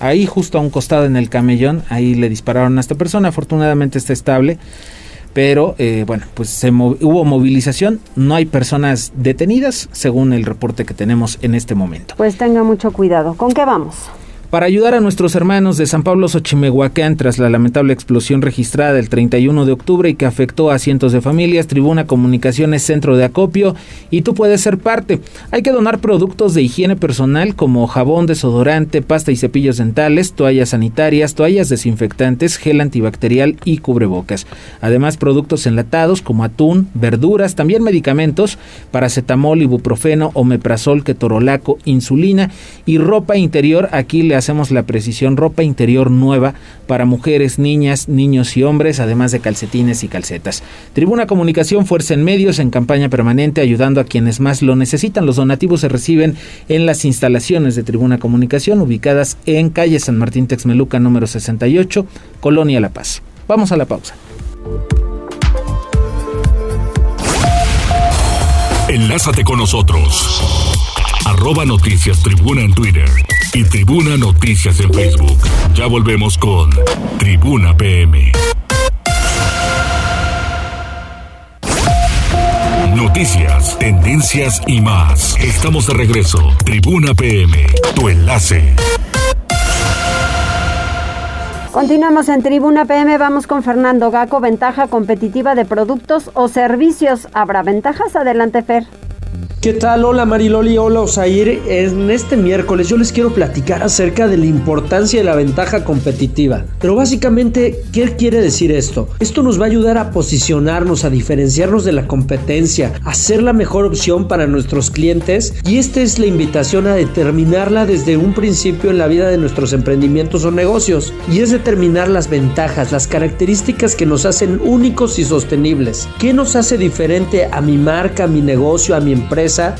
Ahí justo a un costado en el camellón, ahí le dispararon a esta persona, afortunadamente está estable, pero eh, bueno, pues se hubo movilización, no hay personas detenidas según el reporte que tenemos en este momento. Pues tenga mucho cuidado. ¿Con qué vamos? Para ayudar a nuestros hermanos de San Pablo Xochimehuacán tras la lamentable explosión registrada el 31 de octubre y que afectó a cientos de familias, Tribuna Comunicaciones Centro de Acopio y tú puedes ser parte. Hay que donar productos de higiene personal como jabón, desodorante, pasta y cepillos dentales, toallas sanitarias, toallas desinfectantes, gel antibacterial y cubrebocas. Además, productos enlatados como atún, verduras, también medicamentos, paracetamol, ibuprofeno, omeprazol, ketorolaco, insulina y ropa interior. Aquí le hacemos la precisión ropa interior nueva para mujeres, niñas, niños y hombres, además de calcetines y calcetas. Tribuna Comunicación, Fuerza en Medios, en campaña permanente, ayudando a quienes más lo necesitan. Los donativos se reciben en las instalaciones de Tribuna Comunicación, ubicadas en calle San Martín Texmeluca, número 68, Colonia La Paz. Vamos a la pausa. Enlázate con nosotros. Arroba Noticias Tribuna en Twitter y Tribuna Noticias en Facebook. Ya volvemos con Tribuna PM. Noticias, tendencias y más. Estamos de regreso. Tribuna PM, tu enlace. Continuamos en Tribuna PM, vamos con Fernando Gaco, ventaja competitiva de productos o servicios. ¿Habrá ventajas? Adelante, Fer. ¿Qué tal? Hola Mariloli, hola Osair. En este miércoles yo les quiero platicar acerca de la importancia de la ventaja competitiva. Pero básicamente, ¿qué quiere decir esto? Esto nos va a ayudar a posicionarnos, a diferenciarnos de la competencia, a ser la mejor opción para nuestros clientes y esta es la invitación a determinarla desde un principio en la vida de nuestros emprendimientos o negocios. Y es determinar las ventajas, las características que nos hacen únicos y sostenibles. ¿Qué nos hace diferente a mi marca, a mi negocio, a mi empresa?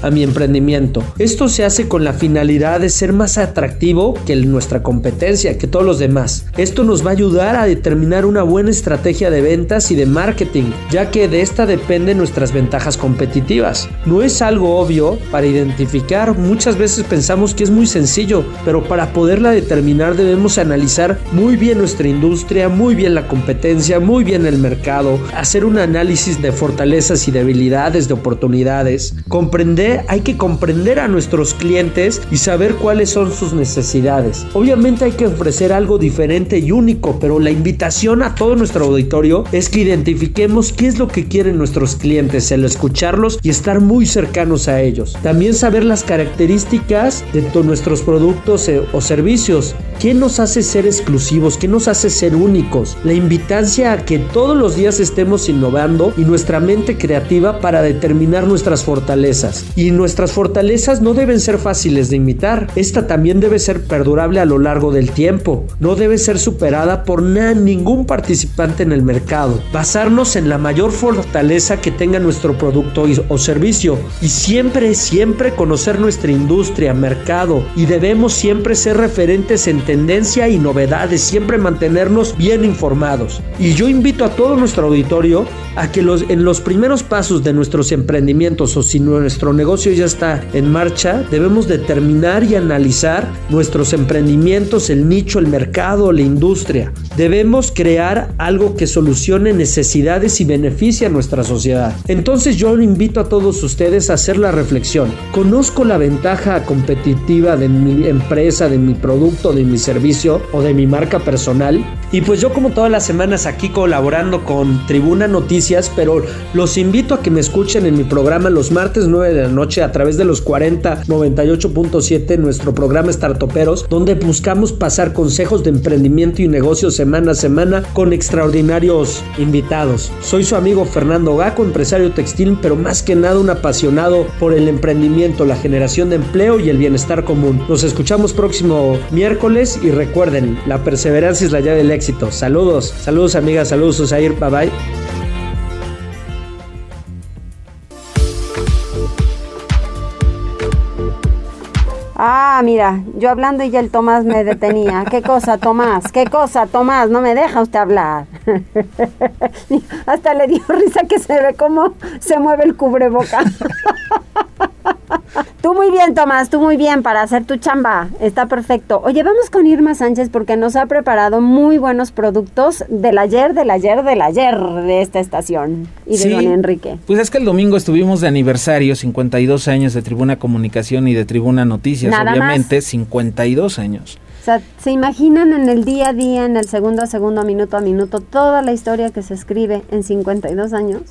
A mi emprendimiento. Esto se hace con la finalidad de ser más atractivo que nuestra competencia, que todos los demás. Esto nos va a ayudar a determinar una buena estrategia de ventas y de marketing, ya que de esta dependen nuestras ventajas competitivas. No es algo obvio para identificar, muchas veces pensamos que es muy sencillo, pero para poderla determinar debemos analizar muy bien nuestra industria, muy bien la competencia, muy bien el mercado, hacer un análisis de fortalezas y debilidades, de oportunidades, comprender hay que comprender a nuestros clientes y saber cuáles son sus necesidades. Obviamente hay que ofrecer algo diferente y único, pero la invitación a todo nuestro auditorio es que identifiquemos qué es lo que quieren nuestros clientes, el escucharlos y estar muy cercanos a ellos. También saber las características de nuestros productos eh, o servicios. ¿Qué nos hace ser exclusivos? ¿Qué nos hace ser únicos? La invitancia a que todos los días estemos innovando y nuestra mente creativa para determinar nuestras fortalezas. Y nuestras fortalezas no deben ser fáciles de imitar. Esta también debe ser perdurable a lo largo del tiempo. No debe ser superada por ningún participante en el mercado. Basarnos en la mayor fortaleza que tenga nuestro producto o servicio. Y siempre, siempre conocer nuestra industria, mercado. Y debemos siempre ser referentes en tendencia y novedades. Siempre mantenernos bien informados. Y yo invito a todo nuestro auditorio a que los, en los primeros pasos de nuestros emprendimientos o si nuestro negocio ya está en marcha, debemos determinar y analizar nuestros emprendimientos, el nicho, el mercado, la industria. Debemos crear algo que solucione necesidades y beneficie a nuestra sociedad. Entonces yo invito a todos ustedes a hacer la reflexión. Conozco la ventaja competitiva de mi empresa, de mi producto, de mi servicio o de mi marca personal. Y pues yo como todas las semanas aquí colaborando con Tribuna Noticias, pero los invito a que me escuchen en mi programa los martes 9 de la noche a través de los 40 98.7, nuestro programa Startoperos, donde buscamos pasar consejos de emprendimiento y negocio semana a semana con extraordinarios invitados. Soy su amigo Fernando Gaco, empresario textil, pero más que nada un apasionado por el emprendimiento, la generación de empleo y el bienestar común. Nos escuchamos próximo miércoles y recuerden, la perseverancia es la llave del éxito. Saludos, saludos amigas, saludos Osair, bye bye. Mira, yo hablando y ya el Tomás me detenía. ¿Qué cosa, Tomás? ¿Qué cosa, Tomás? No me deja usted hablar. Hasta le dio risa que se ve cómo se mueve el cubreboca. Tú muy bien, Tomás, tú muy bien para hacer tu chamba. Está perfecto. Oye, vamos con Irma Sánchez porque nos ha preparado muy buenos productos del ayer, del ayer, del ayer de esta estación y de don Enrique. Pues es que el domingo estuvimos de aniversario, 52 años de Tribuna Comunicación y de Tribuna Noticias, obviamente, 52 años. O sea, ¿se imaginan en el día a día, en el segundo a segundo, minuto a minuto, toda la historia que se escribe en 52 años?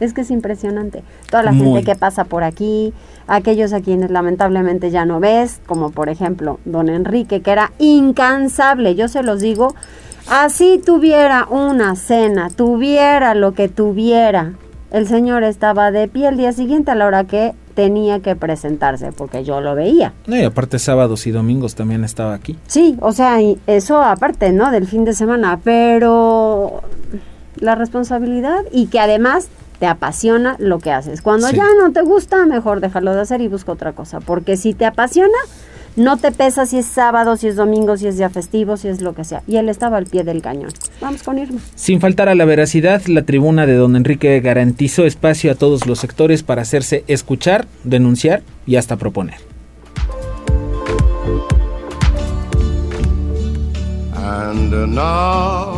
Es que es impresionante. Toda la gente que pasa por aquí, aquellos a quienes lamentablemente ya no ves, como por ejemplo don Enrique, que era incansable, yo se los digo, así tuviera una cena, tuviera lo que tuviera, el señor estaba de pie el día siguiente a la hora que tenía que presentarse, porque yo lo veía. y aparte sábados y domingos también estaba aquí. Sí, o sea, eso aparte, ¿no? Del fin de semana, pero la responsabilidad y que además te apasiona lo que haces. Cuando ya no te gusta, mejor dejarlo de hacer y busca otra cosa. Porque si te apasiona, no te pesa si es sábado, si es domingo, si es día festivo, si es lo que sea. Y él estaba al pie del cañón. Vamos con Irma. Sin faltar a la veracidad, la tribuna de don Enrique garantizó espacio a todos los sectores para hacerse escuchar, denunciar y hasta proponer.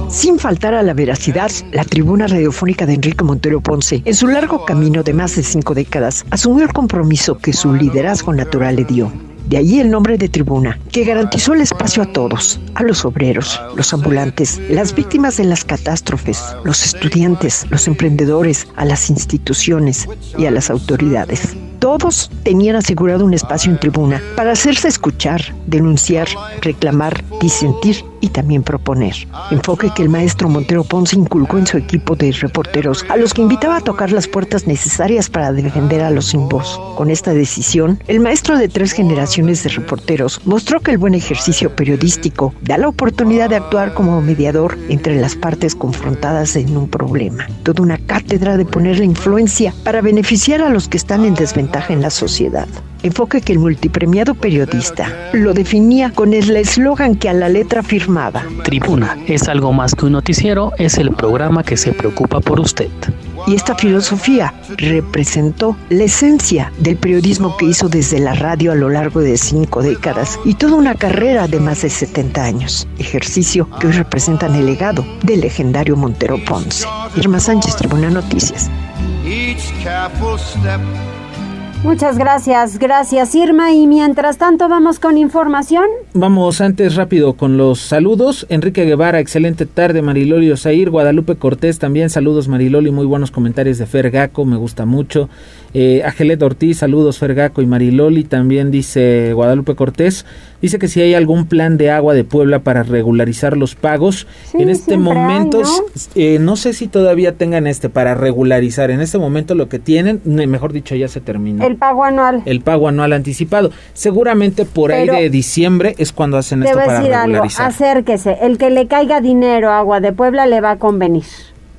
Sin faltar a la veracidad, la tribuna radiofónica de Enrique Montero Ponce, en su largo camino de más de cinco décadas, asumió el compromiso que su liderazgo natural le dio de ahí el nombre de tribuna, que garantizó el espacio a todos, a los obreros, los ambulantes, las víctimas de las catástrofes, los estudiantes, los emprendedores, a las instituciones y a las autoridades. Todos tenían asegurado un espacio en tribuna para hacerse escuchar, denunciar, reclamar, disentir y también proponer. Enfoque que el maestro Montero Ponce inculcó en su equipo de reporteros, a los que invitaba a tocar las puertas necesarias para defender a los sin voz. Con esta decisión, el maestro de tres generaciones de reporteros mostró que el buen ejercicio periodístico da la oportunidad de actuar como mediador entre las partes confrontadas en un problema. Toda una cátedra de poner la influencia para beneficiar a los que están en desventaja en la sociedad enfoque que el multipremiado periodista lo definía con el eslogan que a la letra firmaba. Tribuna es algo más que un noticiero, es el programa que se preocupa por usted. Y esta filosofía representó la esencia del periodismo que hizo desde la radio a lo largo de cinco décadas y toda una carrera de más de 70 años, ejercicio que hoy representa el legado del legendario Montero Ponce. Irma Sánchez, Tribuna Noticias. Muchas gracias, gracias Irma. Y mientras tanto vamos con información. Vamos antes rápido con los saludos. Enrique Guevara, excelente tarde. Mariloli Osair, Guadalupe Cortés también, saludos Mariloli, muy buenos comentarios de Fer Gaco, me gusta mucho. Eh, Agelet Ortiz, saludos Fergaco y Mariloli, también dice Guadalupe Cortés, dice que si hay algún plan de agua de Puebla para regularizar los pagos, en este momento, ¿no? Eh, no sé si todavía tengan este para regularizar, en este momento lo que tienen, mejor dicho, ya se terminó. El pago anual. El pago anual anticipado. Seguramente por ahí de diciembre es cuando hacen esto para regularizar. Algo, acérquese, el que le caiga dinero a agua de Puebla le va a convenir.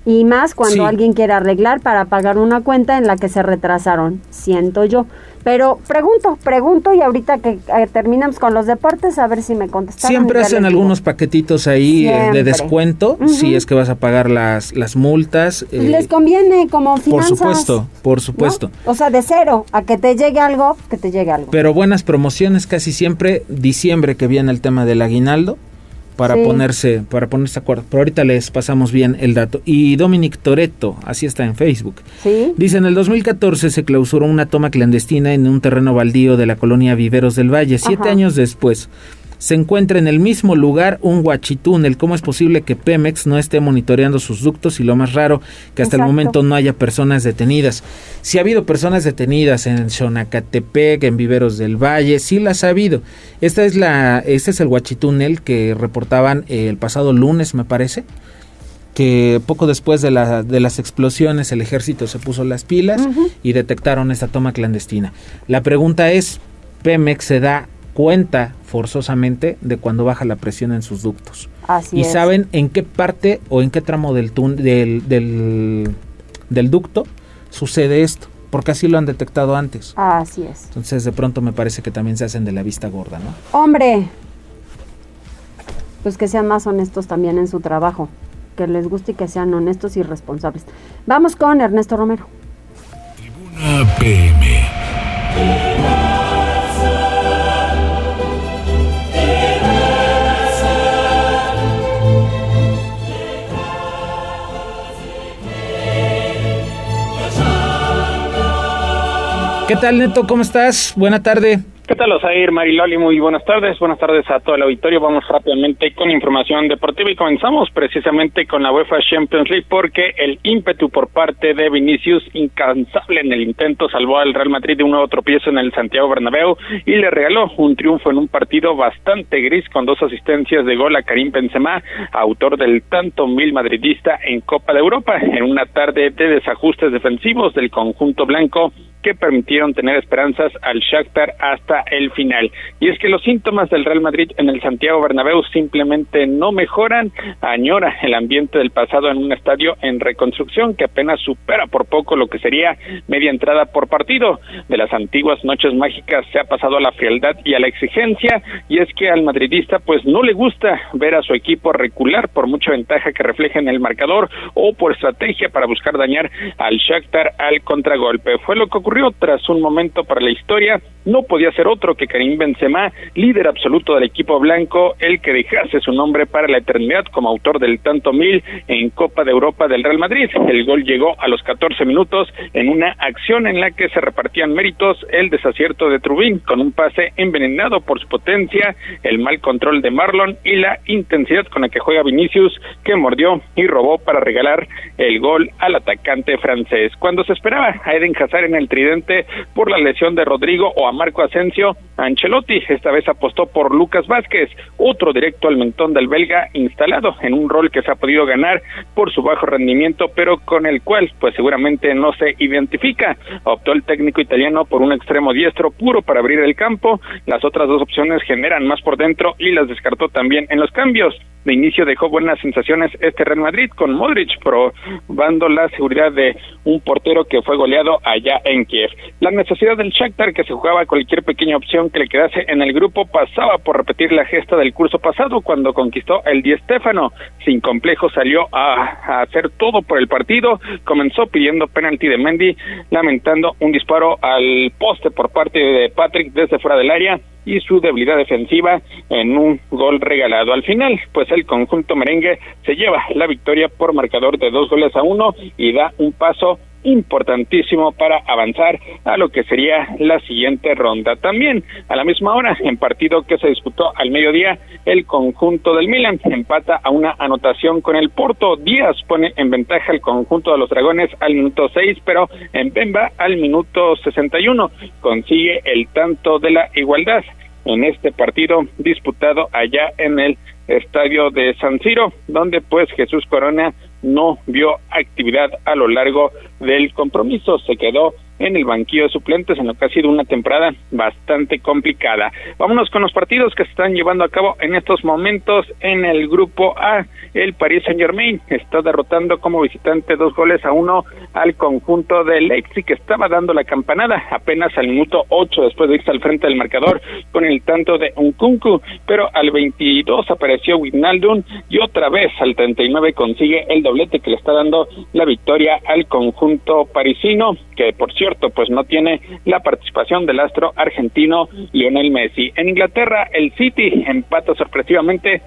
Y más cuando alguien quiere arreglar para pagar una cuenta en la que se retrasaron, siento yo. Pero pregunto, pregunto y ahorita que eh, terminamos con los deportes, a ver si me contestan. Siempre hacen algunos paquetitos ahí eh, de descuento, si es que vas a pagar las, las multas. Eh, Les conviene como finanzas. Por supuesto, por supuesto. O sea, de cero a que te llegue algo, que te llegue algo. Pero buenas promociones casi siempre, diciembre que viene el tema del aguinaldo para ponerse para ponerse acuerdo. Pero ahorita les pasamos bien el dato. Y Dominic Toretto, así está en Facebook. Dice, en el 2014 se clausuró una toma clandestina en un terreno baldío de la colonia Viveros del Valle. Siete años después, se encuentra en el mismo lugar un huachitúnel. ¿Cómo es posible que Pemex no esté monitoreando sus ductos y lo más raro, que hasta el momento no haya personas detenidas? Si ha habido personas detenidas en Xonacatepec, en Viveros del Valle, sí las ha habido. Esta es la, este es el huachitúnel que reportaban el pasado lunes, me parece que poco después de, la, de, las explosiones el ejército se puso las pilas y detectaron esta toma clandestina. La pregunta es, ¿Pemex se da cuenta forzosamente de cuando baja la presión en sus ductos. Así y saben en qué parte o en qué tramo del, del, del, del ducto sucede esto porque así lo han detectado antes. Así es. Entonces de pronto me parece que también se hacen de la vista gorda, ¿no? Hombre, pues que sean más honestos también en su trabajo, que les guste y que sean honestos y responsables. Vamos con Ernesto Romero. Tribuna PM. ¿Qué tal, Neto? ¿Cómo estás? Buena tarde. ¿Qué tal, Osair, Mariloli? Muy buenas tardes. Buenas tardes a todo el auditorio. Vamos rápidamente con información deportiva y comenzamos precisamente con la UEFA Champions League porque el ímpetu por parte de Vinicius, incansable en el intento, salvó al Real Madrid de un nuevo tropiezo en el Santiago Bernabéu y le regaló un triunfo en un partido bastante gris con dos asistencias de gol a Karim Benzema, autor del tanto mil madridista en Copa de Europa, en una tarde de desajustes defensivos del conjunto blanco que permitieron tener esperanzas al Shakhtar hasta el final. Y es que los síntomas del Real Madrid en el Santiago Bernabéu simplemente no mejoran, añora el ambiente del pasado en un estadio en reconstrucción que apenas supera por poco lo que sería media entrada por partido. De las antiguas noches mágicas se ha pasado a la frialdad y a la exigencia y es que al madridista pues no le gusta ver a su equipo recular por mucha ventaja que refleja en el marcador o por estrategia para buscar dañar al Shakhtar al contragolpe. Fue lo que ocurrió tras un momento para la historia no podía ser otro que Karim Benzema, líder absoluto del equipo blanco, el que dejase su nombre para la eternidad como autor del tanto mil en Copa de Europa del Real Madrid. El gol llegó a los 14 minutos en una acción en la que se repartían méritos el desacierto de Trubín con un pase envenenado por su potencia, el mal control de Marlon y la intensidad con la que juega Vinicius que mordió y robó para regalar el gol al atacante francés. Cuando se esperaba a Eden Hazard en el tridente por la lesión de Rodrigo o a Marco Asensio, Ancelotti esta vez apostó por Lucas Vázquez, otro directo al mentón del belga instalado en un rol que se ha podido ganar por su bajo rendimiento, pero con el cual pues seguramente no se identifica. Optó el técnico italiano por un extremo diestro puro para abrir el campo, las otras dos opciones generan más por dentro y las descartó también en los cambios. De inicio dejó buenas sensaciones este Real Madrid con Modric probando la seguridad de un portero que fue goleado allá en Kiev. La necesidad del Shakhtar que se jugaba cualquier pequeña opción que le quedase en el grupo pasaba por repetir la gesta del curso pasado cuando conquistó el Di Stéfano. Sin complejo salió a, hacer todo por el partido, comenzó pidiendo penalti de Mendy, lamentando un disparo al poste por parte de Patrick desde fuera del área y su debilidad defensiva en un gol regalado. Al final, pues conjunto merengue se lleva la victoria por marcador de dos goles a uno y da un paso importantísimo para avanzar a lo que sería la siguiente ronda. También a la misma hora, en partido que se disputó al mediodía, el conjunto del Milan empata a una anotación con el Porto. Díaz pone en ventaja el conjunto de los Dragones al minuto 6, pero en Bemba al minuto 61 consigue el tanto de la igualdad en este partido disputado allá en el estadio de San Siro, donde pues Jesús Corona no vio actividad a lo largo del compromiso, se quedó en el banquillo de suplentes en lo que ha sido una temporada bastante complicada. Vámonos con los partidos que se están llevando a cabo en estos momentos en el grupo A. El Paris Saint Germain está derrotando como visitante dos goles a uno al conjunto de Leipzig que estaba dando la campanada apenas al minuto 8 después de irse al frente del marcador con el tanto de Unkunku, pero al 22 apareció Wijnaldum y otra vez al 39 consigue el doblete que le está dando la victoria al conjunto parisino que por cierto pues no tiene la participación del astro argentino Lionel Messi. En Inglaterra, el City empata sorpresivamente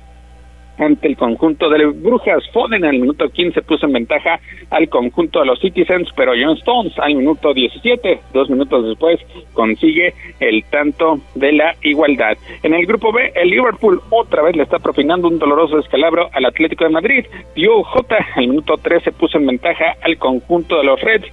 ante el conjunto de Brujas. Foden al minuto 15 puso en ventaja al conjunto de los Citizens, pero John Stones al minuto 17, dos minutos después, consigue el tanto de la igualdad. En el grupo B, el Liverpool otra vez le está propinando un doloroso descalabro al Atlético de Madrid. Dio J al minuto 13 puso en ventaja al conjunto de los Reds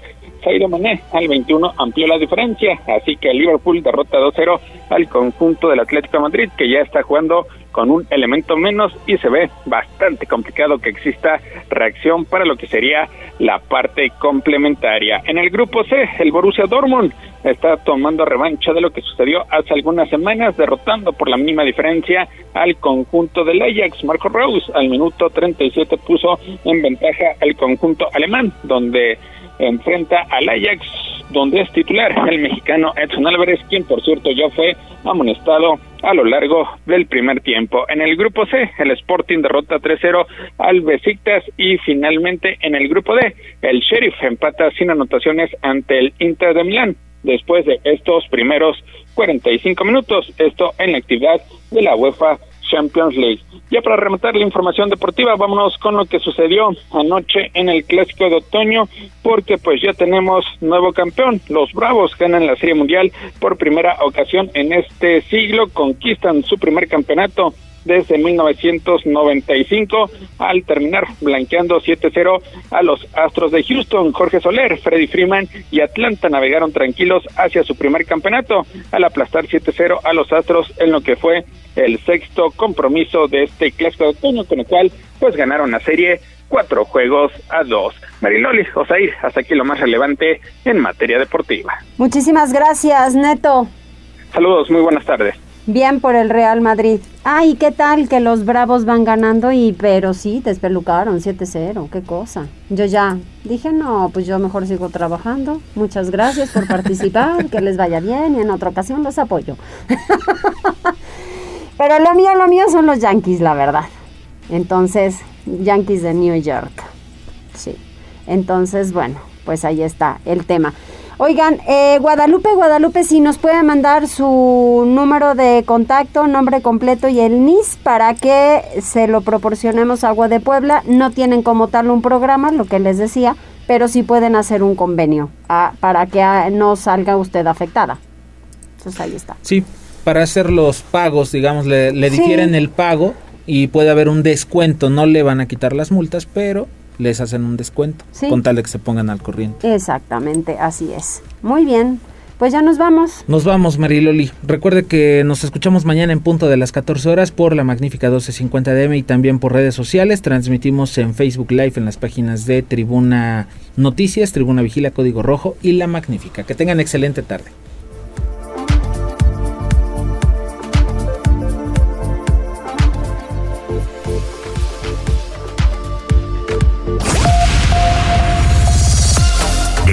Sadio Mané al 21 amplió la diferencia, así que el Liverpool derrota 2-0 al conjunto del Atlético Madrid que ya está jugando con un elemento menos y se ve bastante complicado que exista reacción para lo que sería la parte complementaria. En el grupo C, el Borussia Dortmund está tomando revancha de lo que sucedió hace algunas semanas, derrotando por la mínima diferencia al conjunto del Ajax. Marco Rose al minuto 37 puso en ventaja al conjunto alemán, donde enfrenta al Ajax, donde es titular el mexicano Edson Álvarez, quien por cierto ya fue amonestado a lo largo del primer tiempo. En el grupo C, el Sporting derrota 3-0 al Besiktas y finalmente en el grupo D, el Sheriff empata sin anotaciones ante el Inter de Milán después de estos primeros 45 minutos, esto en la actividad de la UEFA Champions League. Ya para rematar la información deportiva, vámonos con lo que sucedió anoche en el Clásico de Otoño, porque pues ya tenemos nuevo campeón. Los Bravos ganan la Serie Mundial por primera ocasión en este siglo, conquistan su primer campeonato desde 1995 al terminar blanqueando 7-0 a los Astros de Houston. Jorge Soler, Freddy Freeman y Atlanta navegaron tranquilos hacia su primer campeonato al aplastar 7-0 a los Astros en lo que fue el sexto compromiso de este clásico de otoño con el cual pues ganaron la serie cuatro juegos a dos. Mariloli, Osair, hasta aquí lo más relevante en materia deportiva. Muchísimas gracias, Neto. Saludos, muy buenas tardes. Bien por el Real Madrid. Ay, ¿qué tal que los Bravos van ganando? Y pero sí, despelucaron 7-0, qué cosa. Yo ya dije, no, pues yo mejor sigo trabajando. Muchas gracias por participar, que les vaya bien y en otra ocasión los apoyo. pero lo mío, lo mío son los Yankees, la verdad. Entonces, Yankees de New York. Sí. Entonces, bueno, pues ahí está el tema. Oigan, eh, Guadalupe, Guadalupe, si nos puede mandar su número de contacto, nombre completo y el NIS para que se lo proporcionemos a Agua de Puebla. No tienen como tal un programa, lo que les decía, pero sí pueden hacer un convenio ah, para que ah, no salga usted afectada. Entonces ahí está. Sí, para hacer los pagos, digamos, le, difieren el pago y puede haber un descuento. No le van a quitar las multas, pero les hacen un descuento con tal de que se pongan al corriente. Exactamente, así es. Muy bien. Pues ya nos vamos. Nos vamos, Mariloli. Recuerde que nos escuchamos mañana en punto de las 14 horas por la magnífica 1250 DM y también por redes sociales. Transmitimos en Facebook Live en las páginas de Tribuna Noticias, Tribuna Vigila, Código Rojo y La Magnífica. Que tengan excelente tarde.